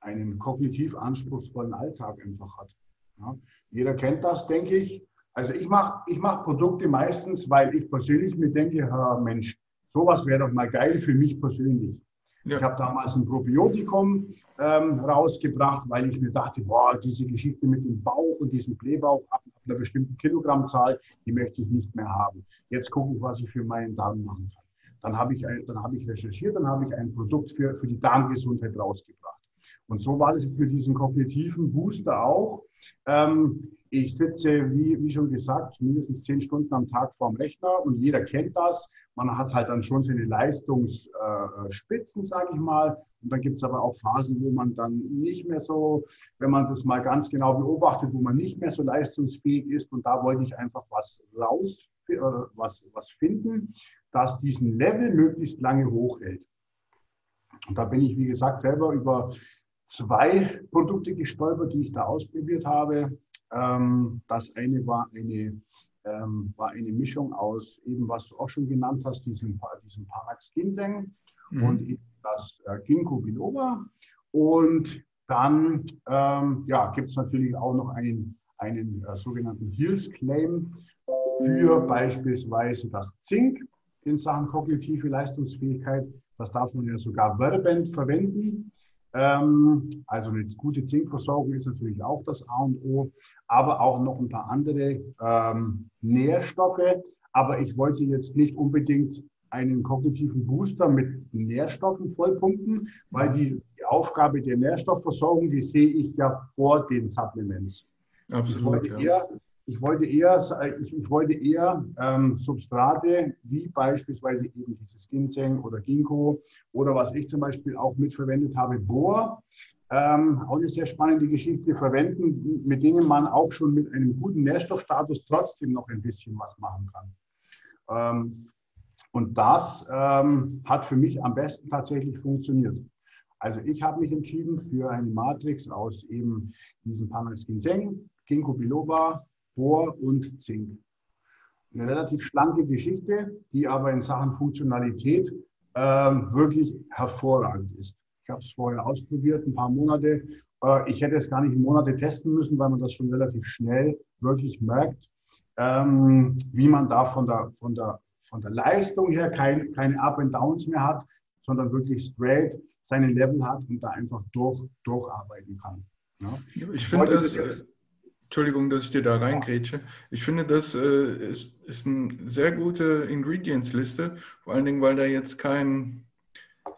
einen kognitiv anspruchsvollen Alltag einfach hat. Ja, jeder kennt das, denke ich. Also ich mache ich mach Produkte meistens, weil ich persönlich mir denke, Herr Mensch, sowas wäre doch mal geil für mich persönlich. Ja. Ich habe damals ein Probiotikum ähm, rausgebracht, weil ich mir dachte, boah, diese Geschichte mit dem Bauch und diesem Blähbauch ab, einer bestimmten Kilogrammzahl, die möchte ich nicht mehr haben. Jetzt gucke ich, was ich für meinen Darm machen kann. Dann habe ich, hab ich recherchiert, dann habe ich ein Produkt für, für die Darmgesundheit rausgebracht. Und so war das jetzt mit diesem kognitiven Booster auch. Ähm, ich sitze, wie, wie schon gesagt, mindestens zehn Stunden am Tag vorm Rechner und jeder kennt das. Man hat halt dann schon seine Leistungsspitzen, äh, sage ich mal. Und dann gibt es aber auch Phasen, wo man dann nicht mehr so, wenn man das mal ganz genau beobachtet, wo man nicht mehr so leistungsfähig ist. Und da wollte ich einfach was raus, äh, was, was finden, das diesen Level möglichst lange hochhält. Und da bin ich, wie gesagt, selber über zwei Produkte gestolpert, die ich da ausprobiert habe. Ähm, das eine war eine, ähm, war eine Mischung aus eben, was du auch schon genannt hast, diesem, diesem Parax Ginseng mhm. und das äh, Ginkgo biloba. Und dann ähm, ja, gibt es natürlich auch noch einen, einen äh, sogenannten Hills Claim für beispielsweise das Zink in Sachen kognitive Leistungsfähigkeit. Das darf man ja sogar werbend verwenden. Ähm, also eine gute Zinkversorgung ist natürlich auch das A und O, aber auch noch ein paar andere ähm, Nährstoffe. Aber ich wollte jetzt nicht unbedingt einen kognitiven Booster mit Nährstoffen vollpumpen, weil die, die Aufgabe der Nährstoffversorgung, die sehe ich ja vor den Supplements. Absolut. Ich wollte ja. eher ich wollte eher, ich, ich wollte eher ähm, Substrate wie beispielsweise eben dieses Ginseng oder Ginkgo oder was ich zum Beispiel auch mitverwendet habe, Bohr. Ähm, auch eine sehr spannende Geschichte verwenden, mit denen man auch schon mit einem guten Nährstoffstatus trotzdem noch ein bisschen was machen kann. Ähm, und das ähm, hat für mich am besten tatsächlich funktioniert. Also ich habe mich entschieden für eine Matrix aus eben diesem Panax Ginseng, Ginkgo biloba, Bohr und Zink. Eine relativ schlanke Geschichte, die aber in Sachen Funktionalität äh, wirklich hervorragend ist. Ich habe es vorher ausprobiert, ein paar Monate. Äh, ich hätte es gar nicht Monate testen müssen, weil man das schon relativ schnell wirklich merkt, ähm, wie man da von der, von der, von der Leistung her kein, keine Up and Downs mehr hat, sondern wirklich straight seine Level hat und da einfach durch, durcharbeiten kann.
Ja? Ich finde das, das Entschuldigung, dass ich dir da reingrätsche. Ich finde, das äh, ist eine sehr gute Ingredients-Liste, vor allen Dingen, weil da jetzt kein,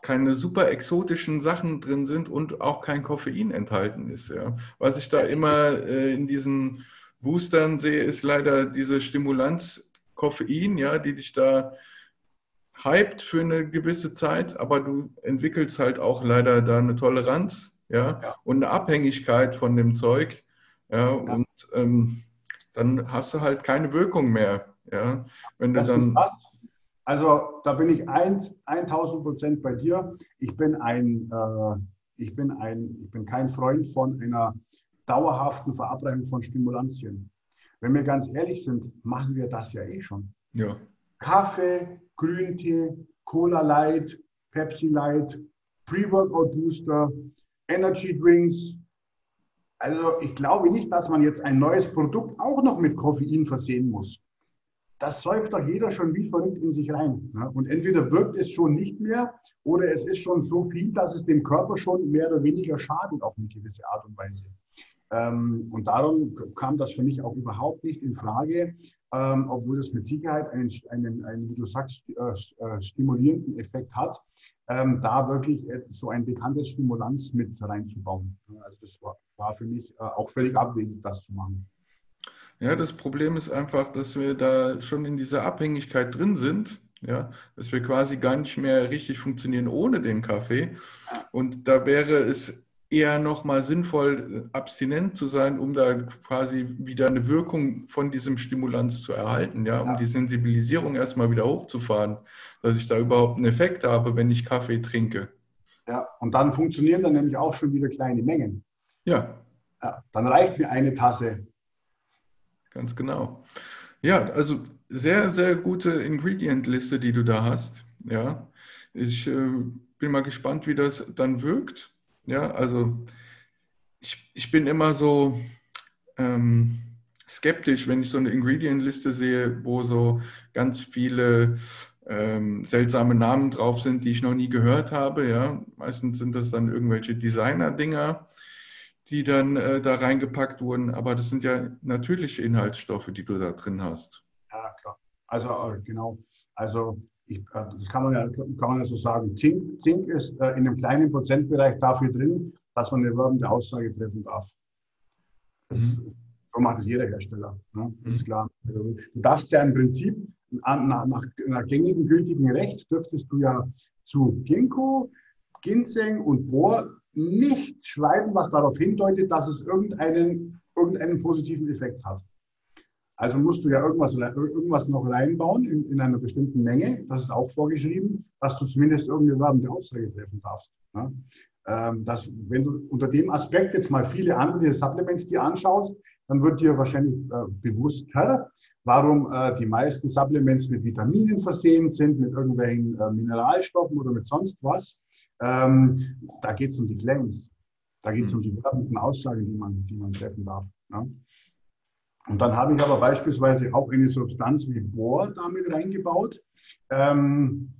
keine super exotischen Sachen drin sind und auch kein Koffein enthalten ist. Ja. Was ich da immer äh, in diesen Boostern sehe, ist leider diese Stimulanz Koffein, ja, die dich da hypt für eine gewisse Zeit, aber du entwickelst halt auch leider da eine Toleranz ja, ja. und eine Abhängigkeit von dem Zeug. Ja, und ähm, dann hast du halt keine Wirkung mehr. Ja, wenn
das du dann. Also da bin ich 1, 1000 Prozent bei dir. Ich bin ein, äh, ich bin ein, ich bin kein Freund von einer dauerhaften Verabreichung von Stimulantien. Wenn wir ganz ehrlich sind, machen wir das ja eh schon.
Ja.
Kaffee, Grüntee, Cola Light, Pepsi Light, Pre-Workout Booster, Energy Drinks. Also ich glaube nicht, dass man jetzt ein neues Produkt auch noch mit Koffein versehen muss. Das säuft doch jeder schon wie verrückt in sich rein. Ne? Und entweder wirkt es schon nicht mehr oder es ist schon so viel, dass es dem Körper schon mehr oder weniger schadet auf eine gewisse Art und Weise. Ähm, und darum kam das für mich auch überhaupt nicht in Frage, ähm, obwohl es mit Sicherheit einen, einen, einen wie du sagst, äh, äh, stimulierenden Effekt hat, ähm, da wirklich so ein bekanntes Stimulanz mit reinzubauen. Also das war, war für mich äh, auch völlig abwegig, das zu machen.
Ja, das Problem ist einfach, dass wir da schon in dieser Abhängigkeit drin sind. Ja, dass wir quasi gar nicht mehr richtig funktionieren ohne den Kaffee. Und da wäre es eher nochmal sinnvoll, äh, abstinent zu sein, um da quasi wieder eine Wirkung von diesem Stimulanz zu erhalten, ja, um ja. die Sensibilisierung erstmal wieder hochzufahren, dass ich da überhaupt einen Effekt habe, wenn ich Kaffee trinke.
Ja, und dann funktionieren dann nämlich auch schon wieder kleine Mengen.
Ja.
ja dann reicht mir eine Tasse.
Ganz genau. Ja, also sehr, sehr gute Ingredient-Liste, die du da hast. Ja, ich äh, bin mal gespannt, wie das dann wirkt. Ja, also ich, ich bin immer so ähm, skeptisch, wenn ich so eine Ingredient-Liste sehe, wo so ganz viele ähm, seltsame Namen drauf sind, die ich noch nie gehört habe. Ja, meistens sind das dann irgendwelche Designer-Dinger, die dann äh, da reingepackt wurden. Aber das sind ja natürliche Inhaltsstoffe, die du da drin hast.
Ja, klar. Also äh, genau. Also ich, äh, das kann man, ja, kann man ja so sagen, Zink, Zink ist äh, in einem kleinen Prozentbereich dafür drin, dass man eine werbende Aussage treffen darf. Das, mhm. So macht es jeder Hersteller. Ne? Das mhm. ist klar. Also, du darfst ja im Prinzip nach, nach, nach gängigen gültigen Recht dürftest du ja zu Ginkgo, Ginseng und Bohr nichts schreiben, was darauf hindeutet, dass es irgendeinen, irgendeinen positiven Effekt hat. Also musst du ja irgendwas, irgendwas noch reinbauen in, in einer bestimmten Menge. Das ist auch vorgeschrieben, dass du zumindest irgendeine werbende Aussage treffen darfst. Ja? Ähm, dass, wenn du unter dem Aspekt jetzt mal viele andere Supplements dir anschaust, dann wird dir wahrscheinlich äh, bewusster, warum äh, die meisten Supplements mit Vitaminen versehen sind, mit irgendwelchen äh, Mineralstoffen oder mit sonst was. Ähm, da geht es um die Claims. Da geht es mhm. um die werbenden Aussagen, die man, die man treffen darf. Ja? Und dann habe ich aber beispielsweise auch eine Substanz wie Bohr damit reingebaut, ähm,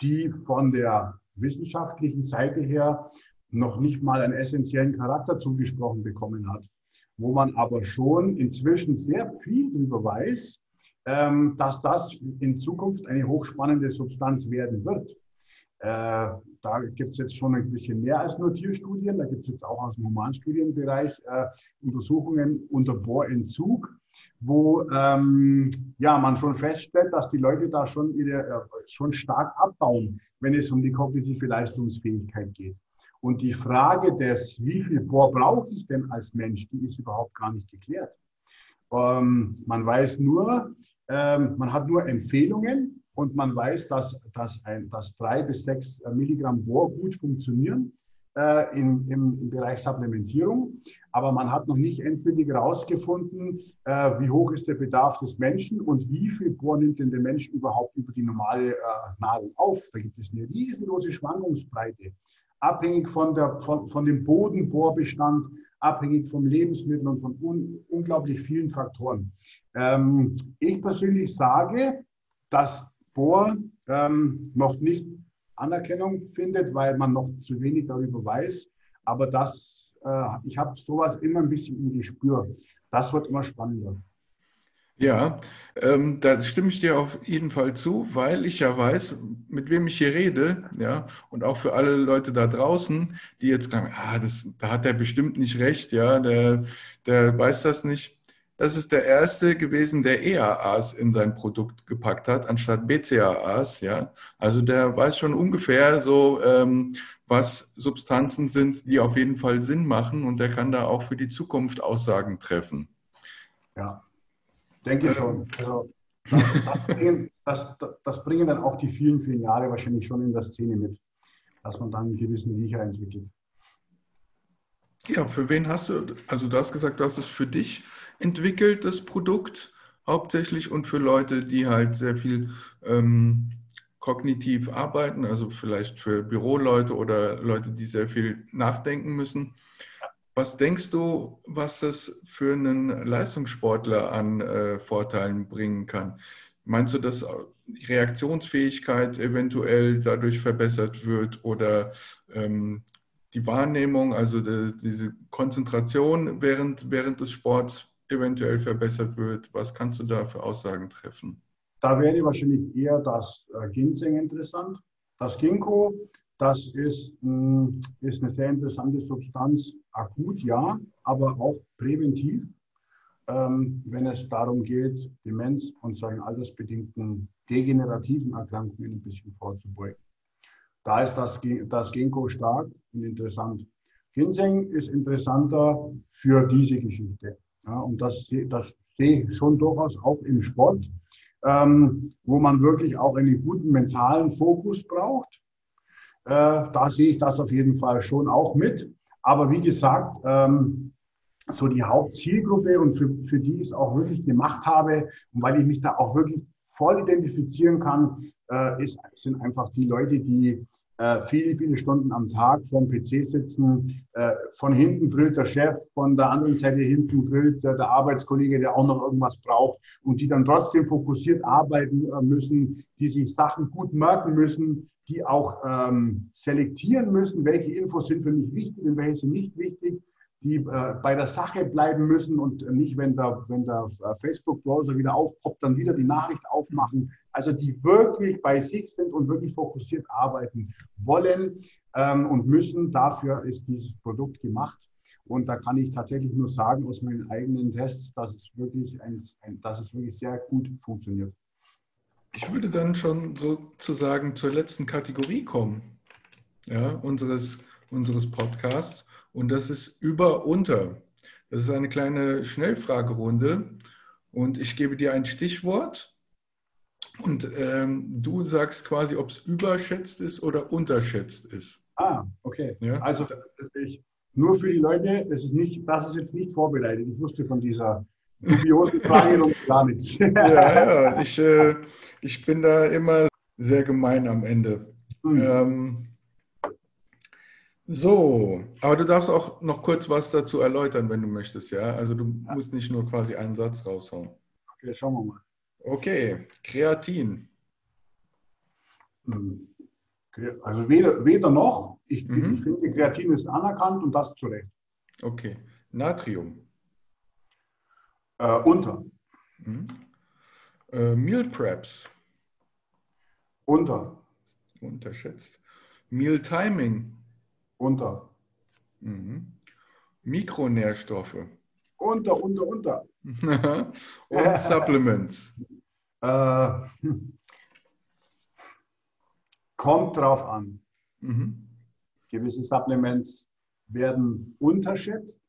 die von der wissenschaftlichen Seite her noch nicht mal einen essentiellen Charakter zugesprochen bekommen hat, wo man aber schon inzwischen sehr viel darüber weiß, ähm, dass das in Zukunft eine hochspannende Substanz werden wird. Äh, da gibt es jetzt schon ein bisschen mehr als nur Tierstudien. Da gibt es jetzt auch aus dem Humanstudienbereich äh, Untersuchungen unter Bohrentzug, wo ähm, ja, man schon feststellt, dass die Leute da schon, ihre, äh, schon stark abbauen, wenn es um die kognitive Leistungsfähigkeit geht. Und die Frage des, wie viel Bohr brauche ich denn als Mensch, die ist überhaupt gar nicht geklärt. Ähm, man weiß nur, ähm, man hat nur Empfehlungen, und man weiß, dass, dass, ein, dass drei bis sechs Milligramm Bohr gut funktionieren äh, im, im, im, Bereich Supplementierung. Aber man hat noch nicht endgültig herausgefunden, äh, wie hoch ist der Bedarf des Menschen und wie viel Bohr nimmt denn der Mensch überhaupt über die normale äh, Nahrung auf. Da gibt es eine riesengroße Schwankungsbreite, abhängig von, der, von, von dem Bodenbohrbestand, abhängig vom Lebensmittel und von un, unglaublich vielen Faktoren. Ähm, ich persönlich sage, dass Bohr ähm, noch nicht Anerkennung findet, weil man noch zu wenig darüber weiß. Aber das, äh, ich habe sowas immer ein bisschen im Gespür. Das wird immer spannender.
Ja, ähm, da stimme ich dir auf jeden Fall zu, weil ich ja weiß, mit wem ich hier rede, ja, und auch für alle Leute da draußen, die jetzt sagen, ah, das, da hat er bestimmt nicht recht, ja, der, der weiß das nicht. Das ist der erste gewesen, der EAAs in sein Produkt gepackt hat, anstatt BCAAs, ja. Also der weiß schon ungefähr so, ähm, was Substanzen sind, die auf jeden Fall Sinn machen und der kann da auch für die Zukunft Aussagen treffen.
Ja, Denke schon. Also, das, das, bringen, das, das, bringen, dann auch die vielen, vielen Jahre wahrscheinlich schon in der Szene mit, dass man dann einen gewissen Riecher entwickelt.
Ja, für wen hast du, also du hast gesagt, du hast es für dich entwickelt, das Produkt hauptsächlich und für Leute, die halt sehr viel ähm, kognitiv arbeiten, also vielleicht für Büroleute oder Leute, die sehr viel nachdenken müssen. Was denkst du, was das für einen Leistungssportler an äh, Vorteilen bringen kann? Meinst du, dass die Reaktionsfähigkeit eventuell dadurch verbessert wird oder ähm, die Wahrnehmung, also de, diese Konzentration während, während des Sports eventuell verbessert wird? Was kannst du da für Aussagen treffen?
Da wäre wahrscheinlich eher das äh, Ginseng interessant. Das Ginkgo, das ist, mh, ist eine sehr interessante Substanz, akut ja, aber auch präventiv, ähm, wenn es darum geht, Demenz und solchen altersbedingten degenerativen Erkrankungen ein bisschen vorzubeugen. Da ist das, das Ginkgo stark und interessant. Ginseng ist interessanter für diese Geschichte. Ja, und das, das sehe ich schon durchaus auch im Sport, ähm, wo man wirklich auch einen guten mentalen Fokus braucht. Äh, da sehe ich das auf jeden Fall schon auch mit. Aber wie gesagt, ähm, so die Hauptzielgruppe und für, für die ich es auch wirklich gemacht habe und weil ich mich da auch wirklich voll identifizieren kann, äh, ist, sind einfach die Leute, die äh, viele, viele Stunden am Tag vorm PC sitzen. Äh, von hinten brüllt der Chef, von der anderen Seite hinten brüllt der, der, Arbeitskollege, der auch noch irgendwas braucht und die dann trotzdem fokussiert arbeiten äh, müssen, die sich Sachen gut merken müssen, die auch ähm, selektieren müssen, welche Infos sind für mich wichtig und welche sind nicht wichtig, die äh, bei der Sache bleiben müssen und nicht, wenn der, wenn der äh, Facebook-Browser wieder aufpoppt, dann wieder die Nachricht aufmachen. Also die wirklich bei sich sind und wirklich fokussiert arbeiten wollen ähm, und müssen. Dafür ist dieses Produkt gemacht. Und da kann ich tatsächlich nur sagen aus meinen eigenen Tests, dass es wirklich, ein, dass es wirklich sehr gut funktioniert.
Ich würde dann schon sozusagen zur letzten Kategorie kommen, ja, unseres, unseres Podcasts. Und das ist über-unter. Das ist eine kleine Schnellfragerunde. Und ich gebe dir ein Stichwort. Und ähm, du sagst quasi, ob es überschätzt ist oder unterschätzt ist.
Ah, okay. Ja? Also ich, nur für die Leute, das ist, nicht, das ist jetzt nicht vorbereitet. Ich wusste von dieser dubiosen Frage gar nichts. ja,
ja, ich, äh, ich bin da immer sehr gemein am Ende. Mhm. Ähm, so, aber du darfst auch noch kurz was dazu erläutern, wenn du möchtest, ja? Also du ja. musst nicht nur quasi einen Satz raushauen.
Okay, schauen wir mal.
Okay, Kreatin.
Hm. Also weder, weder noch. Ich, mhm. ich finde, Kreatin ist anerkannt und das zu Recht.
Okay. Natrium.
Äh, unter.
Mhm. Äh, Meal Preps.
Unter.
Unterschätzt. Meal Timing.
Unter.
Mhm. Mikronährstoffe.
Unter, unter, unter.
Und Supplements.
Äh, kommt drauf an. Mhm. Gewisse Supplements werden unterschätzt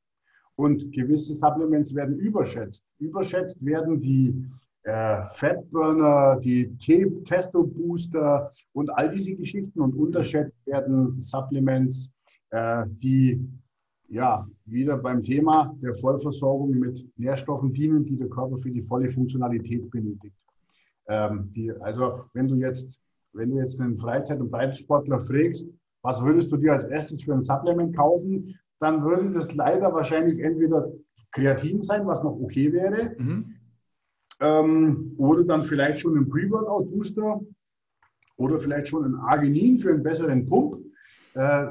und gewisse Supplements werden überschätzt. Überschätzt werden die äh, Fatburner, die Testo-Booster und all diese Geschichten und unterschätzt werden Supplements, äh, die ja wieder beim Thema der Vollversorgung mit Nährstoffen dienen, die der Körper für die volle Funktionalität benötigt. Ähm, die, also wenn du jetzt, wenn du jetzt einen Freizeit- und Breitensportler fragst, was würdest du dir als erstes für ein Supplement kaufen, dann würde das leider wahrscheinlich entweder Kreatin sein, was noch okay wäre, mhm. ähm, oder dann vielleicht schon ein Pre-Workout-Booster oder vielleicht schon ein Arginin für einen besseren Pump. Äh,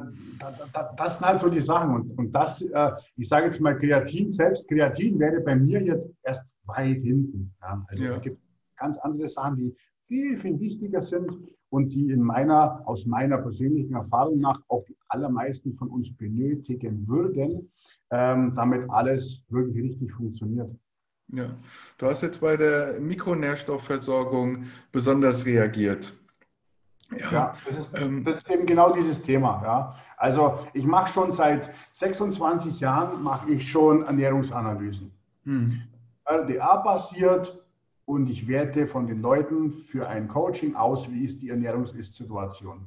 das sind halt so die Sachen. Und, und das, äh, ich sage jetzt mal Kreatin selbst, Kreatin wäre bei mir jetzt erst weit hinten. Ja? Also ja. es gibt ganz andere Sachen, die viel, viel wichtiger sind und die in meiner, aus meiner persönlichen Erfahrung nach auch die allermeisten von uns benötigen würden, ähm, damit alles wirklich richtig funktioniert.
Ja, du hast jetzt bei der Mikronährstoffversorgung besonders reagiert.
Ja, ja das, ist, ähm, das, ist, eben genau dieses Thema. Ja. Also ich mache schon seit 26 Jahren mache ich schon Ernährungsanalysen. Hm. RDA-basiert und ich werte von den Leuten für ein Coaching aus, wie ist die Ernährungssituation.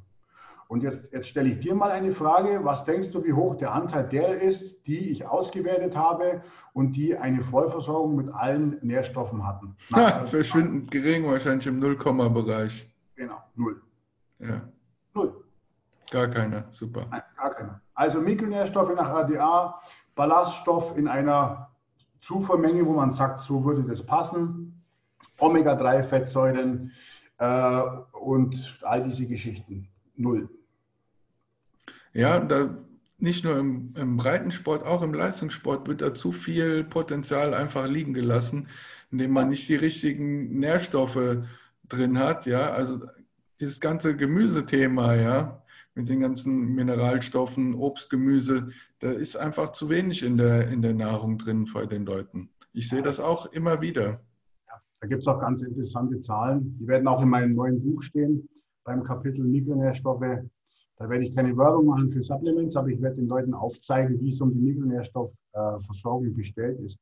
Und jetzt, jetzt stelle ich dir mal eine Frage. Was denkst du, wie hoch der Anteil der ist, die ich ausgewertet habe und die eine Vollversorgung mit allen Nährstoffen hatten?
Ha, verschwindend gering, wahrscheinlich im Nullkomma-Bereich.
Genau, null.
Ja. Null. Gar keine, super.
Nein, gar keine. Also Mikronährstoffe nach ADA, Ballaststoff in einer Zufuhrmenge, wo man sagt, so würde das passen. Omega-3-Fettsäuren äh, und all diese Geschichten. Null.
Ja, da nicht nur im, im Breitensport, auch im Leistungssport wird da zu viel Potenzial einfach liegen gelassen, indem man nicht die richtigen Nährstoffe drin hat. Ja, also dieses ganze Gemüsethema, ja, mit den ganzen Mineralstoffen, Obst, Gemüse, da ist einfach zu wenig in der, in der Nahrung drin bei den Leuten. Ich sehe das auch immer wieder.
Ja, da gibt es auch ganz interessante Zahlen. Die werden auch in meinem neuen Buch stehen, beim Kapitel Mikronährstoffe. Da werde ich keine Werbung machen für Supplements, aber ich werde den Leuten aufzeigen, wie es um die Mikronährstoffversorgung bestellt ist.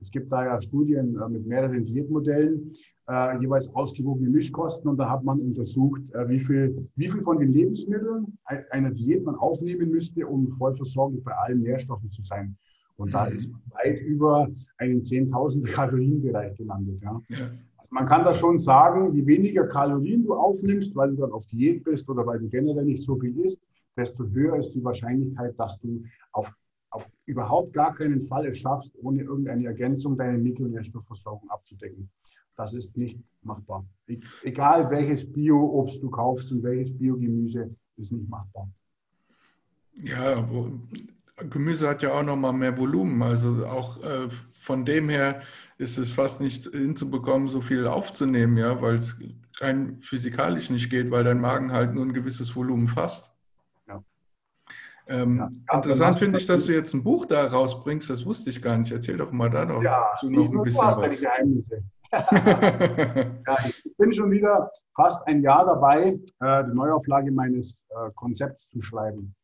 Es gibt da ja Studien äh, mit mehreren Diätmodellen, äh, jeweils ausgewogene Mischkosten und da hat man untersucht, äh, wie, viel, wie viel von den Lebensmitteln einer Diät man aufnehmen müsste, um voll versorgt bei allen Nährstoffen zu sein. Und mhm. da ist man weit über einen 10.000 Kalorienbereich gelandet. Ja. Also man kann da schon sagen, je weniger Kalorien du aufnimmst, weil du dann auf Diät bist oder weil du generell nicht so viel isst, desto höher ist die Wahrscheinlichkeit, dass du auf auf überhaupt gar keinen Fall es schaffst, ohne irgendeine Ergänzung deine Mikronährstoffversorgung abzudecken. Das ist nicht machbar. E-, egal welches Bio-Obst du kaufst und welches Biogemüse, ist nicht machbar.
Ja, Gemüse hat ja auch nochmal mehr Volumen. Also auch äh, von dem her ist es fast nicht hinzubekommen, so viel aufzunehmen, ja, weil es rein physikalisch nicht geht, weil dein Magen halt nur ein gewisses Volumen fasst. Ähm, ja, interessant finde ich, dass du jetzt ein Buch da rausbringst. Das wusste ich gar nicht. Erzähl doch mal da noch,
ja, noch ein bisschen was. ja, ich bin schon wieder fast ein Jahr dabei, äh, die Neuauflage meines äh, Konzepts zu schreiben.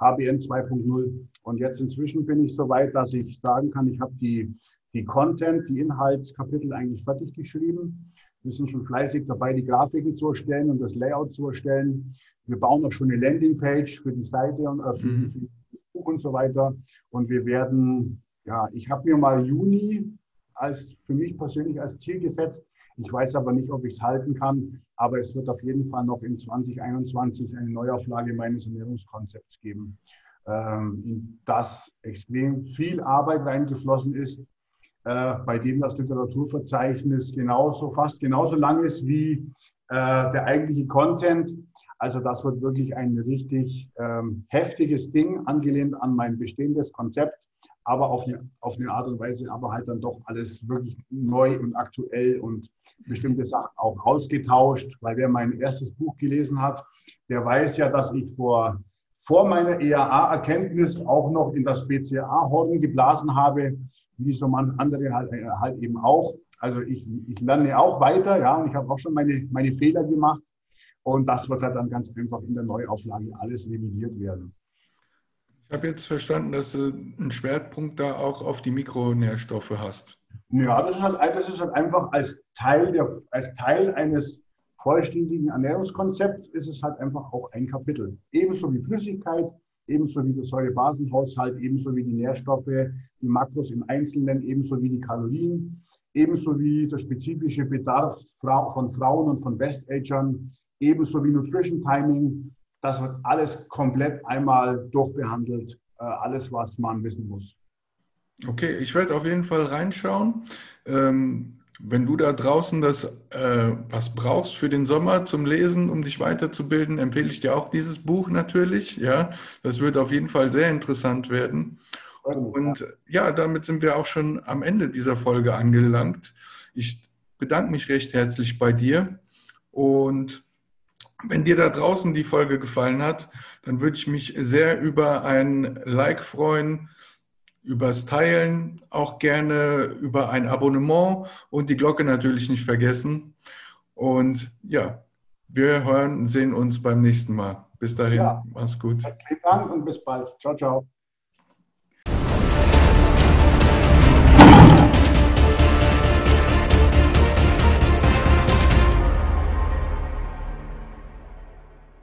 HBN 2.0. Und jetzt inzwischen bin ich so weit, dass ich sagen kann, ich habe die, die Content, die Inhaltskapitel eigentlich fertig geschrieben. Wir sind schon fleißig dabei, die Grafiken zu erstellen und das Layout zu erstellen. Wir bauen auch schon eine Landingpage für die Seite und äh, für, mhm. das Buch und so weiter. Und wir werden, ja, ich habe mir mal Juni als für mich persönlich als Ziel gesetzt. Ich weiß aber nicht, ob ich es halten kann, aber es wird auf jeden Fall noch in 2021 eine Neuauflage meines Ernährungskonzepts geben, ähm, in das extrem viel Arbeit reingeflossen ist, äh, bei dem das Literaturverzeichnis genauso, fast genauso lang ist wie äh, der eigentliche Content. Also das wird wirklich ein richtig ähm, heftiges Ding, angelehnt an mein bestehendes Konzept, aber auf eine, auf eine Art und Weise, aber halt dann doch alles wirklich neu und aktuell und bestimmte Sachen auch ausgetauscht, weil wer mein erstes Buch gelesen hat, der weiß ja, dass ich vor, vor meiner EAA-Erkenntnis auch noch in das BCA-Horn geblasen habe, wie so man andere halt, äh, halt eben auch. Also ich, ich lerne auch weiter, ja, und ich habe auch schon meine, meine Fehler gemacht. Und das wird halt dann ganz einfach in der Neuauflage alles revidiert werden.
Ich habe jetzt verstanden, dass du einen Schwerpunkt da auch auf die Mikronährstoffe hast.
Ja, das ist halt, das ist halt einfach als Teil, der, als Teil eines vollständigen Ernährungskonzepts ist es halt einfach auch ein Kapitel. Ebenso wie Flüssigkeit, ebenso wie der Säurebasenhaushalt, ebenso wie die Nährstoffe, die Makros im Einzelnen, ebenso wie die Kalorien, ebenso wie der spezifische Bedarf von Frauen und von Westagern, ebenso wie Nutrition Timing. Das wird alles komplett einmal durchbehandelt, äh, alles, was man wissen muss.
Okay, ich werde auf jeden Fall reinschauen. Ähm, wenn du da draußen das äh, was brauchst für den Sommer zum Lesen, um dich weiterzubilden, empfehle ich dir auch dieses Buch natürlich. Ja, das wird auf jeden Fall sehr interessant werden. Und ja, damit sind wir auch schon am Ende dieser Folge angelangt. Ich bedanke mich recht herzlich bei dir und wenn dir da draußen die Folge gefallen hat, dann würde ich mich sehr über ein Like freuen, übers Teilen, auch gerne über ein Abonnement und die Glocke natürlich nicht vergessen. Und ja, wir hören, sehen uns beim nächsten Mal. Bis dahin, ja. mach's gut.
Herzlichen Dank und bis bald. Ciao, ciao.